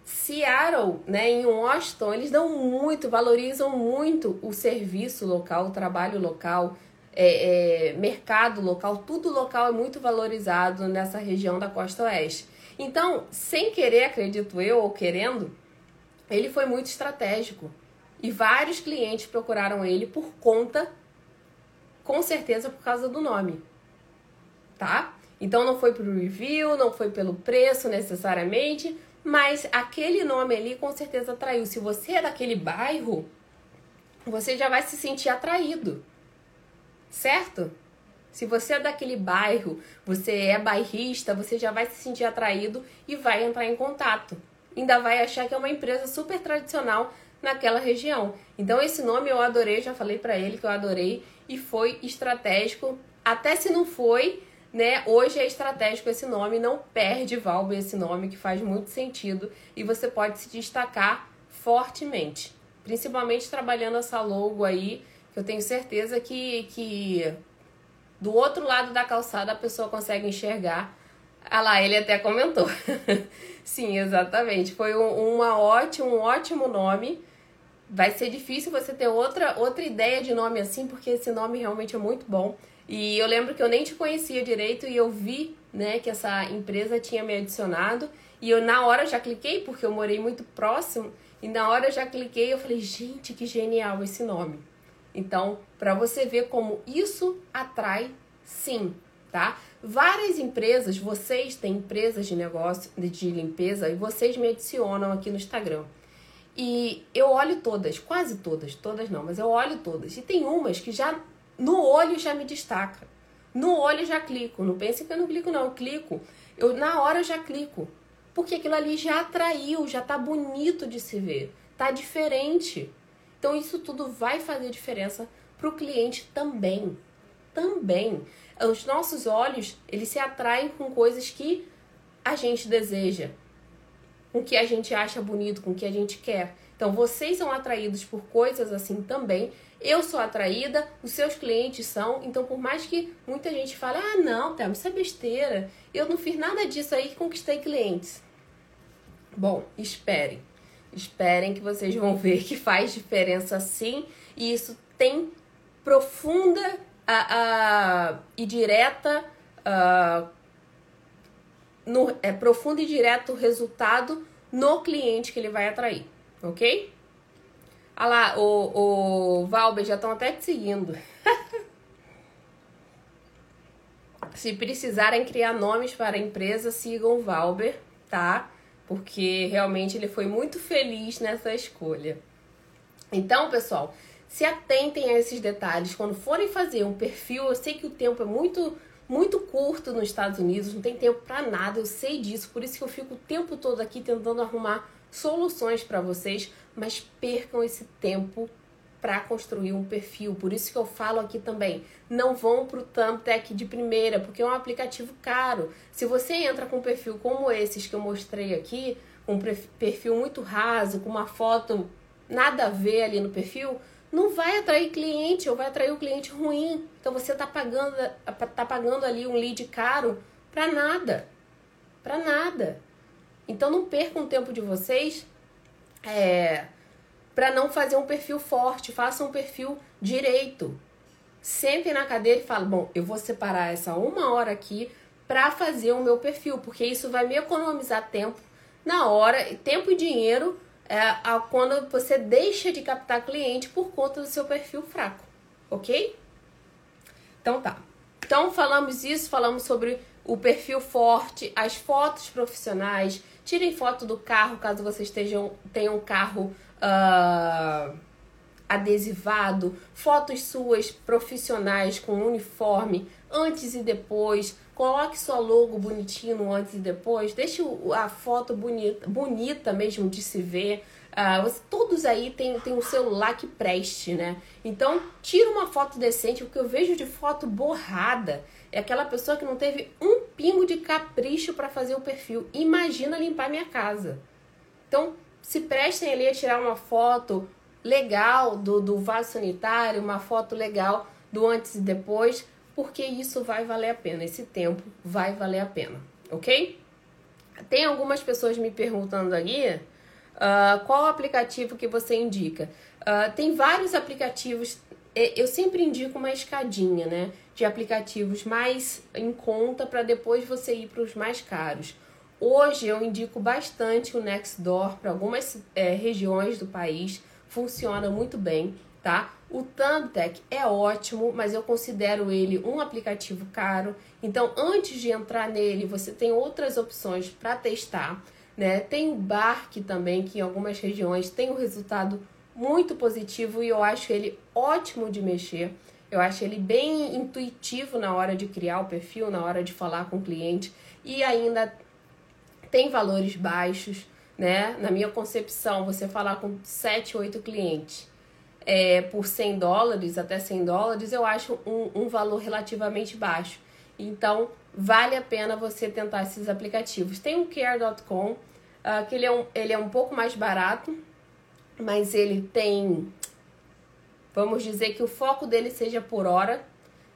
Seattle, né, em Washington, eles dão muito, valorizam muito o serviço local, o trabalho local, é, é, mercado local, tudo local é muito valorizado nessa região da costa oeste. Então, sem querer, acredito eu, ou querendo, ele foi muito estratégico. E vários clientes procuraram ele por conta, com certeza por causa do nome. Tá? Então não foi pro review, não foi pelo preço necessariamente, mas aquele nome ali com certeza atraiu. Se você é daquele bairro, você já vai se sentir atraído. Certo? Se você é daquele bairro, você é bairrista, você já vai se sentir atraído e vai entrar em contato. Ainda vai achar que é uma empresa super tradicional naquela região. Então esse nome eu adorei, já falei para ele que eu adorei e foi estratégico. Até se não foi, né? Hoje é estratégico esse nome, não perde Valber esse nome que faz muito sentido e você pode se destacar fortemente, principalmente trabalhando essa logo aí, que eu tenho certeza que que do outro lado da calçada a pessoa consegue enxergar. Ah lá, ele até comentou. Sim, exatamente. Foi um, uma ótimo, um ótimo nome. Vai ser difícil você ter outra, outra ideia de nome assim, porque esse nome realmente é muito bom. E eu lembro que eu nem te conhecia direito e eu vi, né, que essa empresa tinha me adicionado. E eu na hora já cliquei, porque eu morei muito próximo. E na hora eu já cliquei eu falei, gente, que genial esse nome. Então, para você ver como isso atrai, sim, tá? Várias empresas, vocês têm empresas de negócio de limpeza e vocês me adicionam aqui no Instagram. E eu olho todas, quase todas, todas não, mas eu olho todas. E tem umas que já no olho já me destaca. No olho já clico. Não pense que eu não clico, não. Eu clico. Eu na hora já clico. Porque aquilo ali já atraiu, já tá bonito de se ver. Tá diferente. Então isso tudo vai fazer diferença para o cliente também. Também. Os nossos olhos, eles se atraem com coisas que a gente deseja, com que a gente acha bonito, com que a gente quer. Então vocês são atraídos por coisas assim também. Eu sou atraída, os seus clientes são. Então, por mais que muita gente fale, ah, não, Thelma, isso é besteira. Eu não fiz nada disso aí e conquistei clientes. Bom, esperem. Esperem que vocês vão ver que faz diferença sim, e isso tem profunda a, a, e direta uh, no, é profundo e direto resultado no cliente que ele vai atrair, ok? Olha lá, o, o Valber já estão até te seguindo. Se precisarem criar nomes para a empresa, sigam o Valber, tá? Porque realmente ele foi muito feliz nessa escolha. Então, pessoal, se atentem a esses detalhes quando forem fazer um perfil. Eu sei que o tempo é muito muito curto nos Estados Unidos, não tem tempo para nada, eu sei disso, por isso que eu fico o tempo todo aqui tentando arrumar soluções para vocês, mas percam esse tempo para construir um perfil. Por isso que eu falo aqui também, não vão para o Thumbtack de primeira, porque é um aplicativo caro. Se você entra com um perfil como esses que eu mostrei aqui, um perfil muito raso, com uma foto nada a ver ali no perfil, não vai atrair cliente ou vai atrair o um cliente ruim. Então você está pagando, tá pagando ali um lead caro para nada. Para nada. Então não percam o tempo de vocês é, para não fazer um perfil forte. Façam um perfil direito. Sentem na cadeira e falem: bom, eu vou separar essa uma hora aqui para fazer o meu perfil, porque isso vai me economizar tempo na hora, tempo e dinheiro é quando você deixa de captar cliente por conta do seu perfil fraco, ok? Então tá. Então falamos isso, falamos sobre o perfil forte, as fotos profissionais. Tirem foto do carro caso vocês estejam, tenham um carro uh, adesivado, fotos suas profissionais com uniforme antes e depois. Coloque sua logo bonitinho no antes e depois. Deixe a foto bonita, bonita mesmo de se ver. Uh, todos aí tem, tem um celular que preste, né? Então, tira uma foto decente, porque eu vejo de foto borrada. É aquela pessoa que não teve um pingo de capricho para fazer o perfil. Imagina limpar minha casa. Então, se prestem ali a tirar uma foto legal do, do vaso sanitário, uma foto legal do antes e depois, porque isso vai valer a pena. Esse tempo vai valer a pena, ok? Tem algumas pessoas me perguntando ali uh, qual aplicativo que você indica. Uh, tem vários aplicativos, eu sempre indico uma escadinha, né? De aplicativos mais em conta para depois você ir para os mais caros. Hoje eu indico bastante o Nextdoor para algumas é, regiões do país, funciona muito bem, tá? O Thumbtack é ótimo, mas eu considero ele um aplicativo caro. Então, antes de entrar nele, você tem outras opções para testar, né? Tem o Bark também, que em algumas regiões tem um resultado muito positivo e eu acho ele ótimo de mexer. Eu acho ele bem intuitivo na hora de criar o perfil, na hora de falar com o cliente e ainda tem valores baixos, né? Na minha concepção, você falar com 7, 8 clientes é, por 100 dólares, até 100 dólares, eu acho um, um valor relativamente baixo. Então, vale a pena você tentar esses aplicativos. Tem o Care.com, uh, que ele é, um, ele é um pouco mais barato, mas ele tem, vamos dizer que o foco dele seja por hora,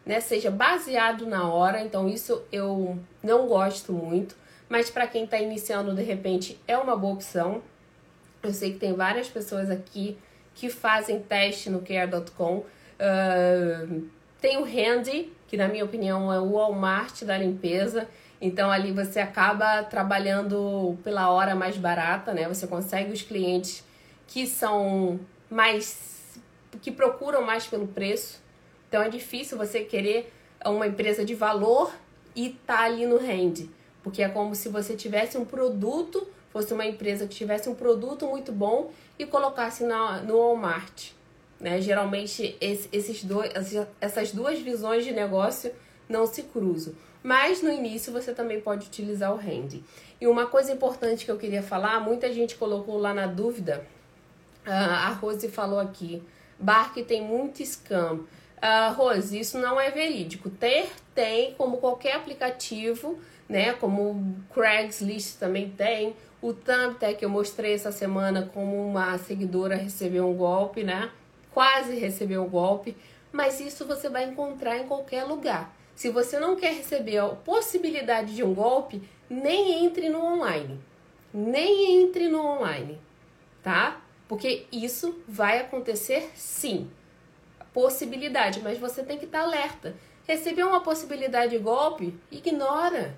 né? Seja baseado na hora, então isso eu não gosto muito mas para quem está iniciando de repente é uma boa opção. Eu sei que tem várias pessoas aqui que fazem teste no care.com. Uh, tem o Handy, que na minha opinião é o Walmart da limpeza. Então ali você acaba trabalhando pela hora mais barata, né? Você consegue os clientes que são mais que procuram mais pelo preço. Então é difícil você querer uma empresa de valor e tá ali no Handy. Porque é como se você tivesse um produto, fosse uma empresa que tivesse um produto muito bom e colocasse na, no Walmart. Né? Geralmente esse, esses dois, essas duas visões de negócio não se cruzam. Mas no início você também pode utilizar o Handy. E uma coisa importante que eu queria falar, muita gente colocou lá na dúvida, a Rose falou aqui, Bark tem muito scam. Uh, Rose, isso não é verídico. Ter tem, como qualquer aplicativo, né? Como o Craigslist também tem. O Thumbtack que eu mostrei essa semana como uma seguidora recebeu um golpe, né? Quase recebeu um golpe. Mas isso você vai encontrar em qualquer lugar. Se você não quer receber a possibilidade de um golpe, nem entre no online. Nem entre no online, tá? Porque isso vai acontecer sim. possibilidade, mas você tem que estar alerta. Recebeu uma possibilidade de golpe? Ignora.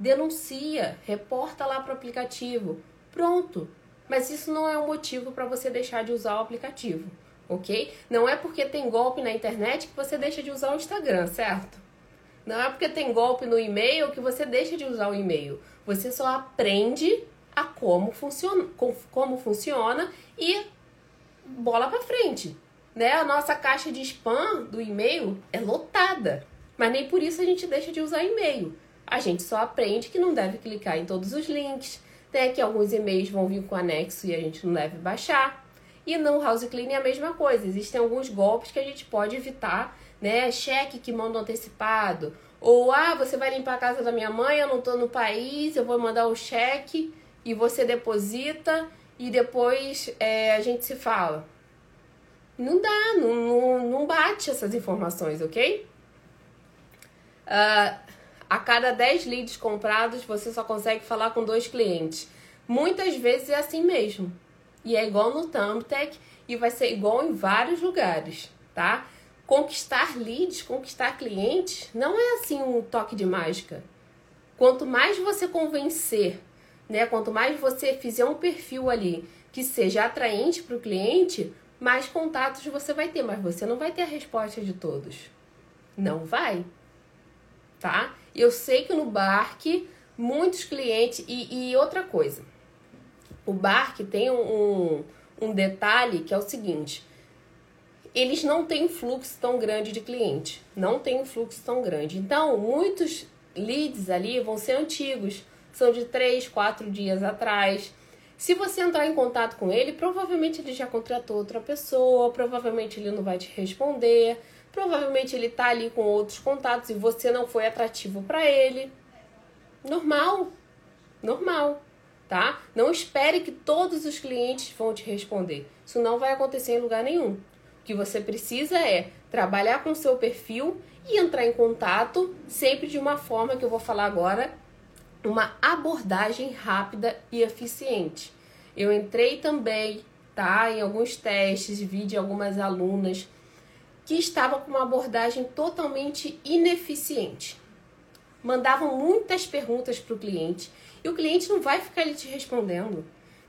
Denuncia, reporta lá para o aplicativo. Pronto. Mas isso não é um motivo para você deixar de usar o aplicativo, ok? Não é porque tem golpe na internet que você deixa de usar o Instagram, certo? Não é porque tem golpe no e-mail que você deixa de usar o e-mail. Você só aprende a como funciona, como funciona e bola para frente né? A nossa caixa de spam do e-mail é lotada. Mas nem por isso a gente deixa de usar e-mail. A gente só aprende que não deve clicar em todos os links, né? Que alguns e-mails vão vir com anexo e a gente não deve baixar. E no House Clean é a mesma coisa. Existem alguns golpes que a gente pode evitar, né? Cheque que manda antecipado. Ou, ah, você vai limpar a casa da minha mãe, eu não tô no país, eu vou mandar o cheque e você deposita e depois é, a gente se fala. Não dá, não, não, não bate essas informações, ok? Uh, a cada 10 leads comprados, você só consegue falar com dois clientes. Muitas vezes é assim mesmo. E é igual no Thumbtack e vai ser igual em vários lugares, tá? Conquistar leads, conquistar clientes, não é assim um toque de mágica. Quanto mais você convencer, né? Quanto mais você fizer um perfil ali que seja atraente para o cliente, mais contatos você vai ter, mas você não vai ter a resposta de todos. Não vai. Tá? Eu sei que no Bark, muitos clientes. E, e outra coisa. O Bark tem um, um detalhe que é o seguinte: eles não têm um fluxo tão grande de cliente. Não tem um fluxo tão grande. Então, muitos leads ali vão ser antigos. São de 3, 4 dias atrás. Se você entrar em contato com ele, provavelmente ele já contratou outra pessoa, provavelmente ele não vai te responder, provavelmente ele tá ali com outros contatos e você não foi atrativo para ele. Normal. Normal, tá? Não espere que todos os clientes vão te responder. Isso não vai acontecer em lugar nenhum. O que você precisa é trabalhar com o seu perfil e entrar em contato sempre de uma forma que eu vou falar agora uma abordagem rápida e eficiente. Eu entrei também, tá, em alguns testes, vi de algumas alunas que estavam com uma abordagem totalmente ineficiente. Mandavam muitas perguntas para o cliente e o cliente não vai ficar ali te respondendo.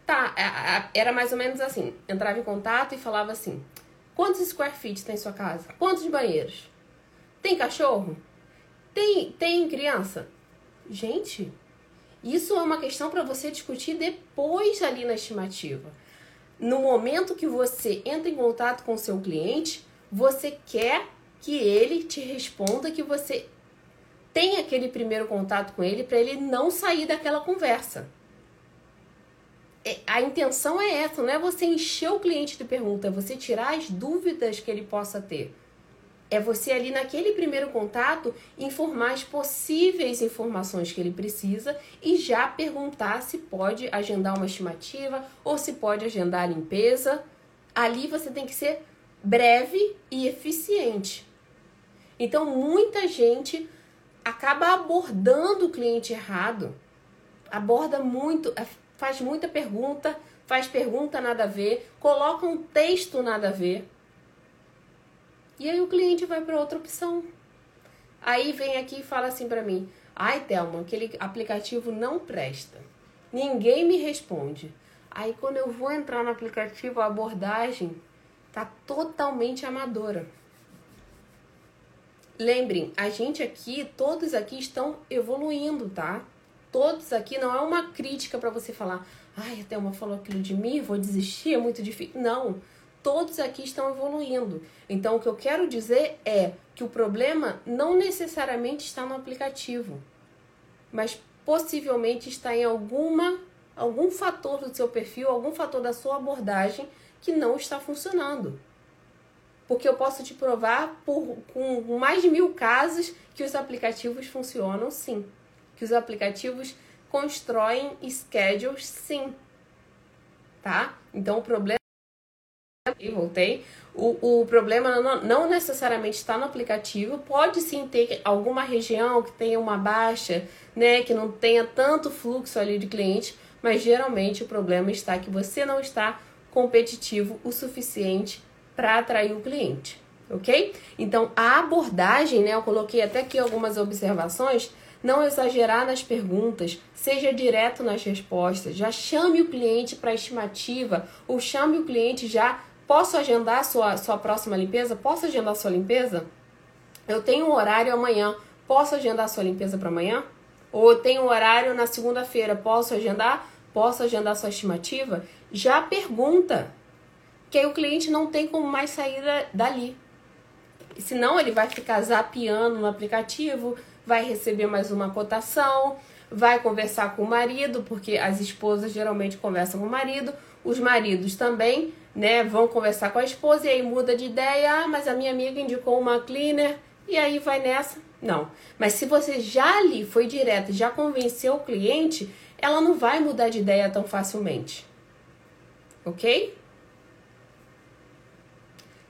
Tá, era mais ou menos assim: entrava em contato e falava assim: quantos square feet tem sua casa? Quantos banheiros? Tem cachorro? Tem, tem criança? Gente, isso é uma questão para você discutir depois ali na estimativa. No momento que você entra em contato com o seu cliente, você quer que ele te responda que você tem aquele primeiro contato com ele para ele não sair daquela conversa. É, a intenção é essa, não é você encher o cliente de perguntas, é você tirar as dúvidas que ele possa ter. É você ali naquele primeiro contato informar as possíveis informações que ele precisa e já perguntar se pode agendar uma estimativa ou se pode agendar a limpeza. Ali você tem que ser breve e eficiente. Então muita gente acaba abordando o cliente errado. Aborda muito, é, faz muita pergunta, faz pergunta nada a ver, coloca um texto nada a ver. E aí o cliente vai para outra opção. Aí vem aqui e fala assim para mim: "Ai, Thelma, aquele aplicativo não presta. Ninguém me responde". Aí quando eu vou entrar no aplicativo, a abordagem tá totalmente amadora. Lembrem, a gente aqui, todos aqui estão evoluindo, tá? Todos aqui não é uma crítica para você falar: "Ai, a Thelma falou aquilo de mim, vou desistir, é muito difícil". Não todos aqui estão evoluindo. Então, o que eu quero dizer é que o problema não necessariamente está no aplicativo, mas possivelmente está em alguma algum fator do seu perfil, algum fator da sua abordagem que não está funcionando. Porque eu posso te provar por, com mais de mil casos que os aplicativos funcionam sim. Que os aplicativos constroem schedules sim. Tá? Então o problema e voltei. O, o problema não, necessariamente está no aplicativo, pode sim ter alguma região que tenha uma baixa, né, que não tenha tanto fluxo ali de cliente, mas geralmente o problema está que você não está competitivo o suficiente para atrair o cliente, ok? Então a abordagem, né? Eu coloquei até aqui algumas observações. Não exagerar nas perguntas, seja direto nas respostas. Já chame o cliente para estimativa ou chame o cliente já. Posso agendar sua, sua próxima limpeza? Posso agendar sua limpeza? Eu tenho um horário amanhã. Posso agendar sua limpeza para amanhã? Ou eu tenho um horário na segunda-feira. Posso agendar? Posso agendar sua estimativa? Já pergunta. Que aí o cliente não tem como mais sair dali. Senão ele vai ficar zapeando no aplicativo, vai receber mais uma cotação, vai conversar com o marido, porque as esposas geralmente conversam com o marido, os maridos também, né, vão conversar com a esposa e aí muda de ideia, ah, mas a minha amiga indicou uma cleaner e aí vai nessa. Não. Mas se você já ali foi direto, já convenceu o cliente, ela não vai mudar de ideia tão facilmente. OK?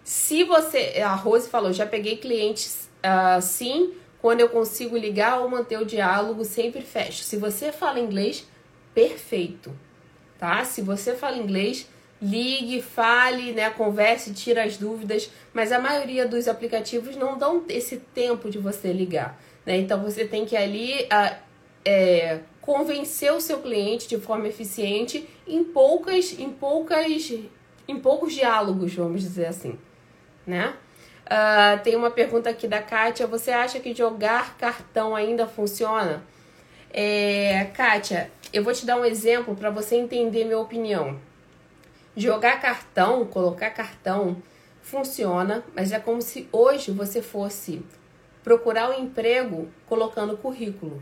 Se você, a Rose falou, já peguei clientes assim, quando eu consigo ligar ou manter o diálogo, sempre fecho. Se você fala inglês, perfeito, tá? Se você fala inglês, ligue, fale, né, converse, tira as dúvidas, mas a maioria dos aplicativos não dão esse tempo de você ligar, né? Então você tem que ali a, é, convencer o seu cliente de forma eficiente em poucas, em poucas, em poucos diálogos, vamos dizer assim, né? Uh, tem uma pergunta aqui da Kátia. Você acha que jogar cartão ainda funciona? É, Kátia, eu vou te dar um exemplo para você entender minha opinião. Jogar cartão, colocar cartão, funciona, mas é como se hoje você fosse procurar um emprego colocando currículo,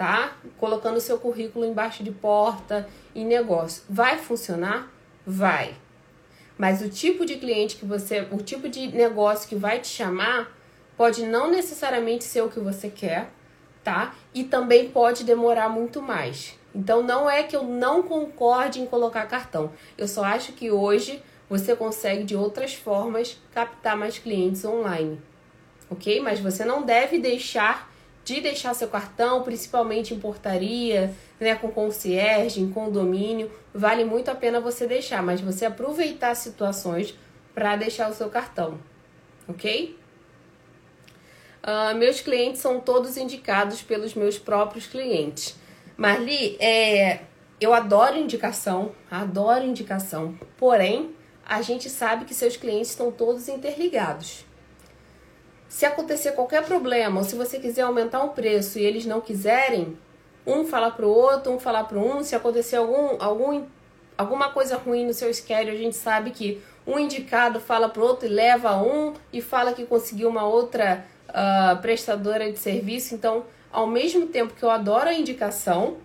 tá? Colocando seu currículo embaixo de porta em negócio. Vai funcionar? Vai. Mas o tipo de cliente que você, o tipo de negócio que vai te chamar pode não necessariamente ser o que você quer, tá? E também pode demorar muito mais. Então não é que eu não concorde em colocar cartão. Eu só acho que hoje você consegue de outras formas captar mais clientes online. OK? Mas você não deve deixar de deixar seu cartão, principalmente em portaria, né, com concierge, em condomínio, vale muito a pena você deixar, mas você aproveitar situações para deixar o seu cartão, ok? Uh, meus clientes são todos indicados pelos meus próprios clientes. Marli, é, eu adoro indicação, adoro indicação, porém, a gente sabe que seus clientes estão todos interligados. Se acontecer qualquer problema, ou se você quiser aumentar o preço e eles não quiserem, um fala pro outro, um fala pro um, se acontecer algum, algum, alguma coisa ruim no seu schedule, a gente sabe que um indicado fala pro outro e leva um e fala que conseguiu uma outra uh, prestadora de serviço. Então, ao mesmo tempo que eu adoro a indicação,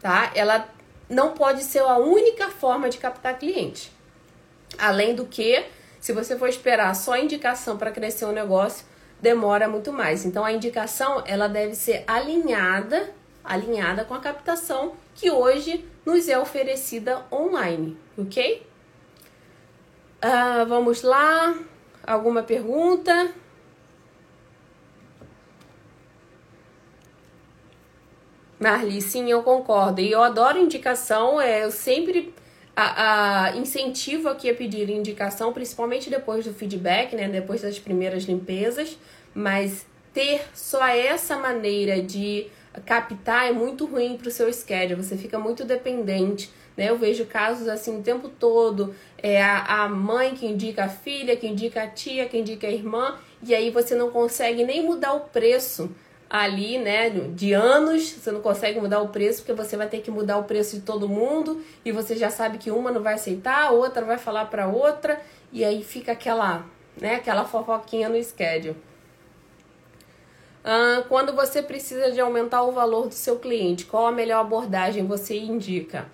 tá? Ela não pode ser a única forma de captar cliente. Além do que, se você for esperar só indicação para crescer um negócio, demora muito mais. Então a indicação ela deve ser alinhada, alinhada com a captação que hoje nos é oferecida online, ok? Uh, vamos lá. Alguma pergunta? Marli, sim, eu concordo. E eu adoro indicação. É, eu sempre a, a, incentivo aqui a pedir indicação, principalmente depois do feedback, né? Depois das primeiras limpezas. Mas ter só essa maneira de captar é muito ruim para o seu schedule. Você fica muito dependente. Né? Eu vejo casos assim o tempo todo. É a, a mãe que indica a filha, que indica a tia, que indica a irmã. E aí você não consegue nem mudar o preço ali, né, de anos, você não consegue mudar o preço porque você vai ter que mudar o preço de todo mundo e você já sabe que uma não vai aceitar, a outra vai falar para outra e aí fica aquela, né, aquela fofoquinha no schedule. Ah, quando você precisa de aumentar o valor do seu cliente, qual a melhor abordagem você indica?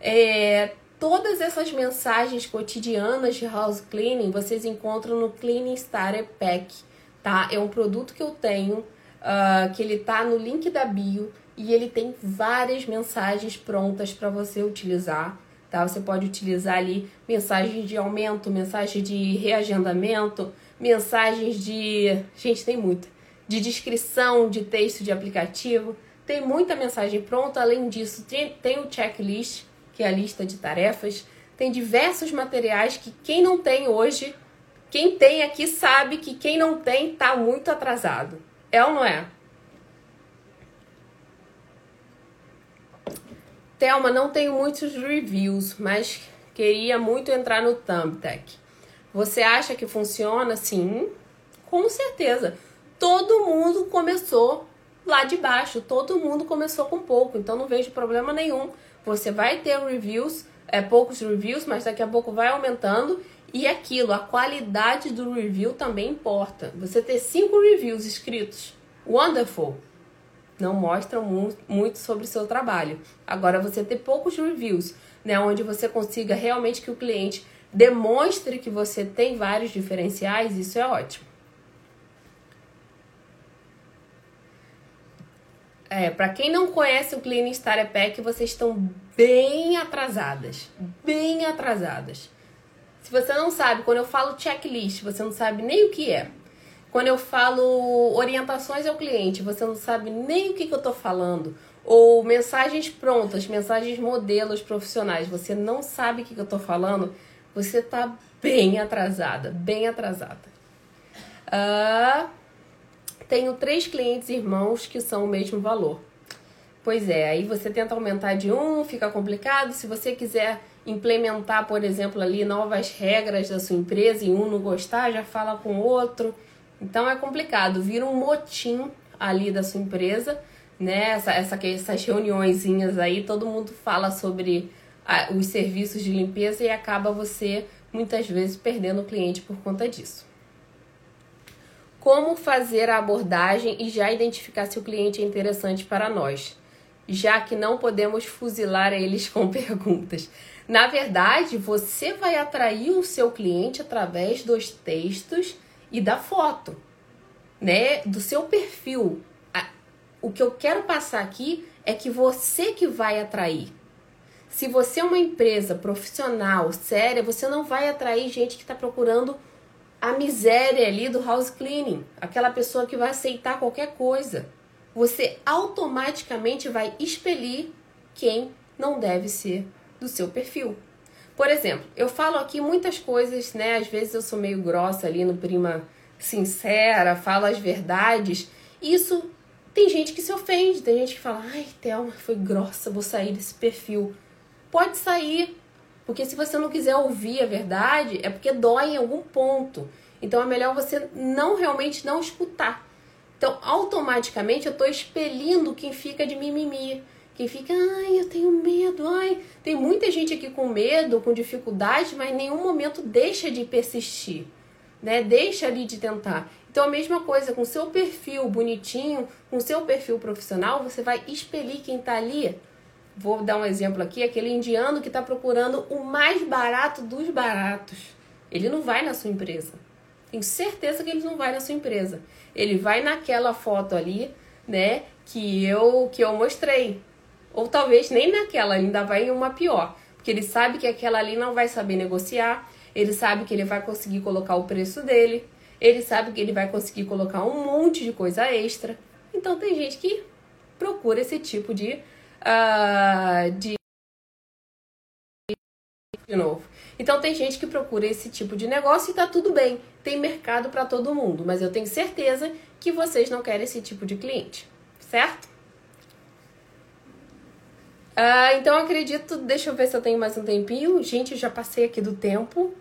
É, todas essas mensagens cotidianas de house cleaning vocês encontram no Cleaning Starter Pack, tá? É um produto que eu tenho uh, que ele tá no link da bio e ele tem várias mensagens prontas para você utilizar. Tá? Você pode utilizar ali mensagens de aumento, mensagens de reagendamento, mensagens de. Gente, tem muita. De descrição de texto de aplicativo. Tem muita mensagem pronta. Além disso, tem, tem o checklist, que é a lista de tarefas. Tem diversos materiais que quem não tem hoje Quem tem aqui sabe que quem não tem tá muito atrasado. É ou não é? Thelma, não tenho muitos reviews, mas queria muito entrar no Thumbtack. Você acha que funciona? Sim, com certeza. Todo mundo começou lá de baixo, todo mundo começou com pouco, então não vejo problema nenhum. Você vai ter reviews, é poucos reviews, mas daqui a pouco vai aumentando. E aquilo, a qualidade do review também importa. Você ter cinco reviews escritos, wonderful, não mostram muito sobre o seu trabalho. Agora, você ter poucos reviews, né, onde você consiga realmente que o cliente demonstre que você tem vários diferenciais, isso é ótimo. É, para quem não conhece o Clean Starter Pack, vocês estão bem atrasadas, bem atrasadas. Se você não sabe, quando eu falo checklist, você não sabe nem o que é. Quando eu falo orientações ao cliente, você não sabe nem o que, que eu estou falando. Ou mensagens prontas, mensagens modelos profissionais, você não sabe o que, que eu estou falando, você está bem atrasada, bem atrasada. Uh, tenho três clientes irmãos que são o mesmo valor. Pois é, aí você tenta aumentar de um, fica complicado. Se você quiser implementar, por exemplo, ali novas regras da sua empresa e um não gostar, já fala com o outro. Então é complicado, vira um motim ali da sua empresa, né? Essa, essa, essas reuniõezinhas aí, todo mundo fala sobre ah, os serviços de limpeza e acaba você muitas vezes perdendo o cliente por conta disso. Como fazer a abordagem e já identificar se o cliente é interessante para nós, já que não podemos fuzilar eles com perguntas. Na verdade, você vai atrair o seu cliente através dos textos e da foto, né? Do seu perfil. O que eu quero passar aqui é que você que vai atrair. Se você é uma empresa profissional, séria, você não vai atrair gente que está procurando a miséria ali do house cleaning, aquela pessoa que vai aceitar qualquer coisa. Você automaticamente vai expelir quem não deve ser do seu perfil. Por exemplo, eu falo aqui muitas coisas, né? Às vezes eu sou meio grossa ali no prima sincera, falo as verdades. Isso tem gente que se ofende, tem gente que fala: "Ai, Thelma, foi grossa, vou sair desse perfil". Pode sair, porque se você não quiser ouvir a verdade, é porque dói em algum ponto. Então é melhor você não realmente não escutar. Então, automaticamente eu estou expelindo quem fica de mimimi que fica, ai, eu tenho medo, ai. Tem muita gente aqui com medo, com dificuldade, mas em nenhum momento deixa de persistir, né? Deixa ali de tentar. Então a mesma coisa com seu perfil bonitinho, com seu perfil profissional, você vai expelir quem tá ali. Vou dar um exemplo aqui, aquele indiano que está procurando o mais barato dos baratos. Ele não vai na sua empresa. Tenho certeza que ele não vai na sua empresa. Ele vai naquela foto ali, né, que eu que eu mostrei. Ou talvez nem naquela, ainda vai em uma pior. Porque ele sabe que aquela ali não vai saber negociar, ele sabe que ele vai conseguir colocar o preço dele, ele sabe que ele vai conseguir colocar um monte de coisa extra. Então tem gente que procura esse tipo de. Uh, de de novo. Então tem gente que procura esse tipo de negócio e tá tudo bem. Tem mercado para todo mundo, mas eu tenho certeza que vocês não querem esse tipo de cliente, certo? Uh, então acredito, deixa eu ver se eu tenho mais um tempinho. Gente, já passei aqui do tempo.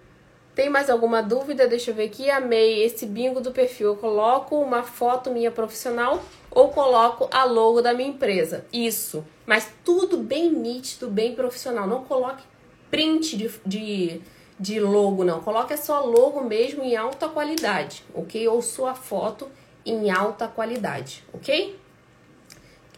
Tem mais alguma dúvida? Deixa eu ver aqui. Amei esse bingo do perfil. Eu coloco uma foto minha profissional ou coloco a logo da minha empresa. Isso. Mas tudo bem nítido, bem profissional. Não coloque print de, de, de logo, não. Coloque sua logo mesmo em alta qualidade, ok? Ou sua foto em alta qualidade, ok?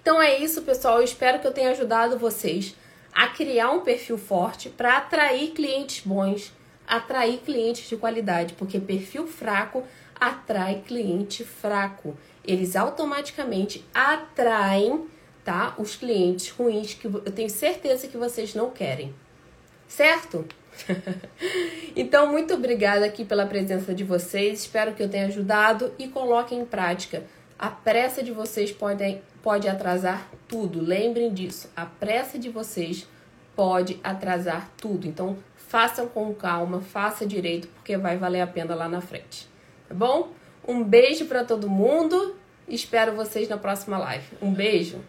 Então é isso, pessoal. Eu espero que eu tenha ajudado vocês a criar um perfil forte para atrair clientes bons, atrair clientes de qualidade, porque perfil fraco atrai cliente fraco. Eles automaticamente atraem, tá? Os clientes ruins que eu tenho certeza que vocês não querem. Certo? então, muito obrigada aqui pela presença de vocês. Espero que eu tenha ajudado e coloquem em prática. A pressa de vocês pode, pode atrasar tudo. Lembrem disso. A pressa de vocês pode atrasar tudo. Então, façam com calma, faça direito, porque vai valer a pena lá na frente. Tá bom? Um beijo para todo mundo. Espero vocês na próxima live. Um beijo.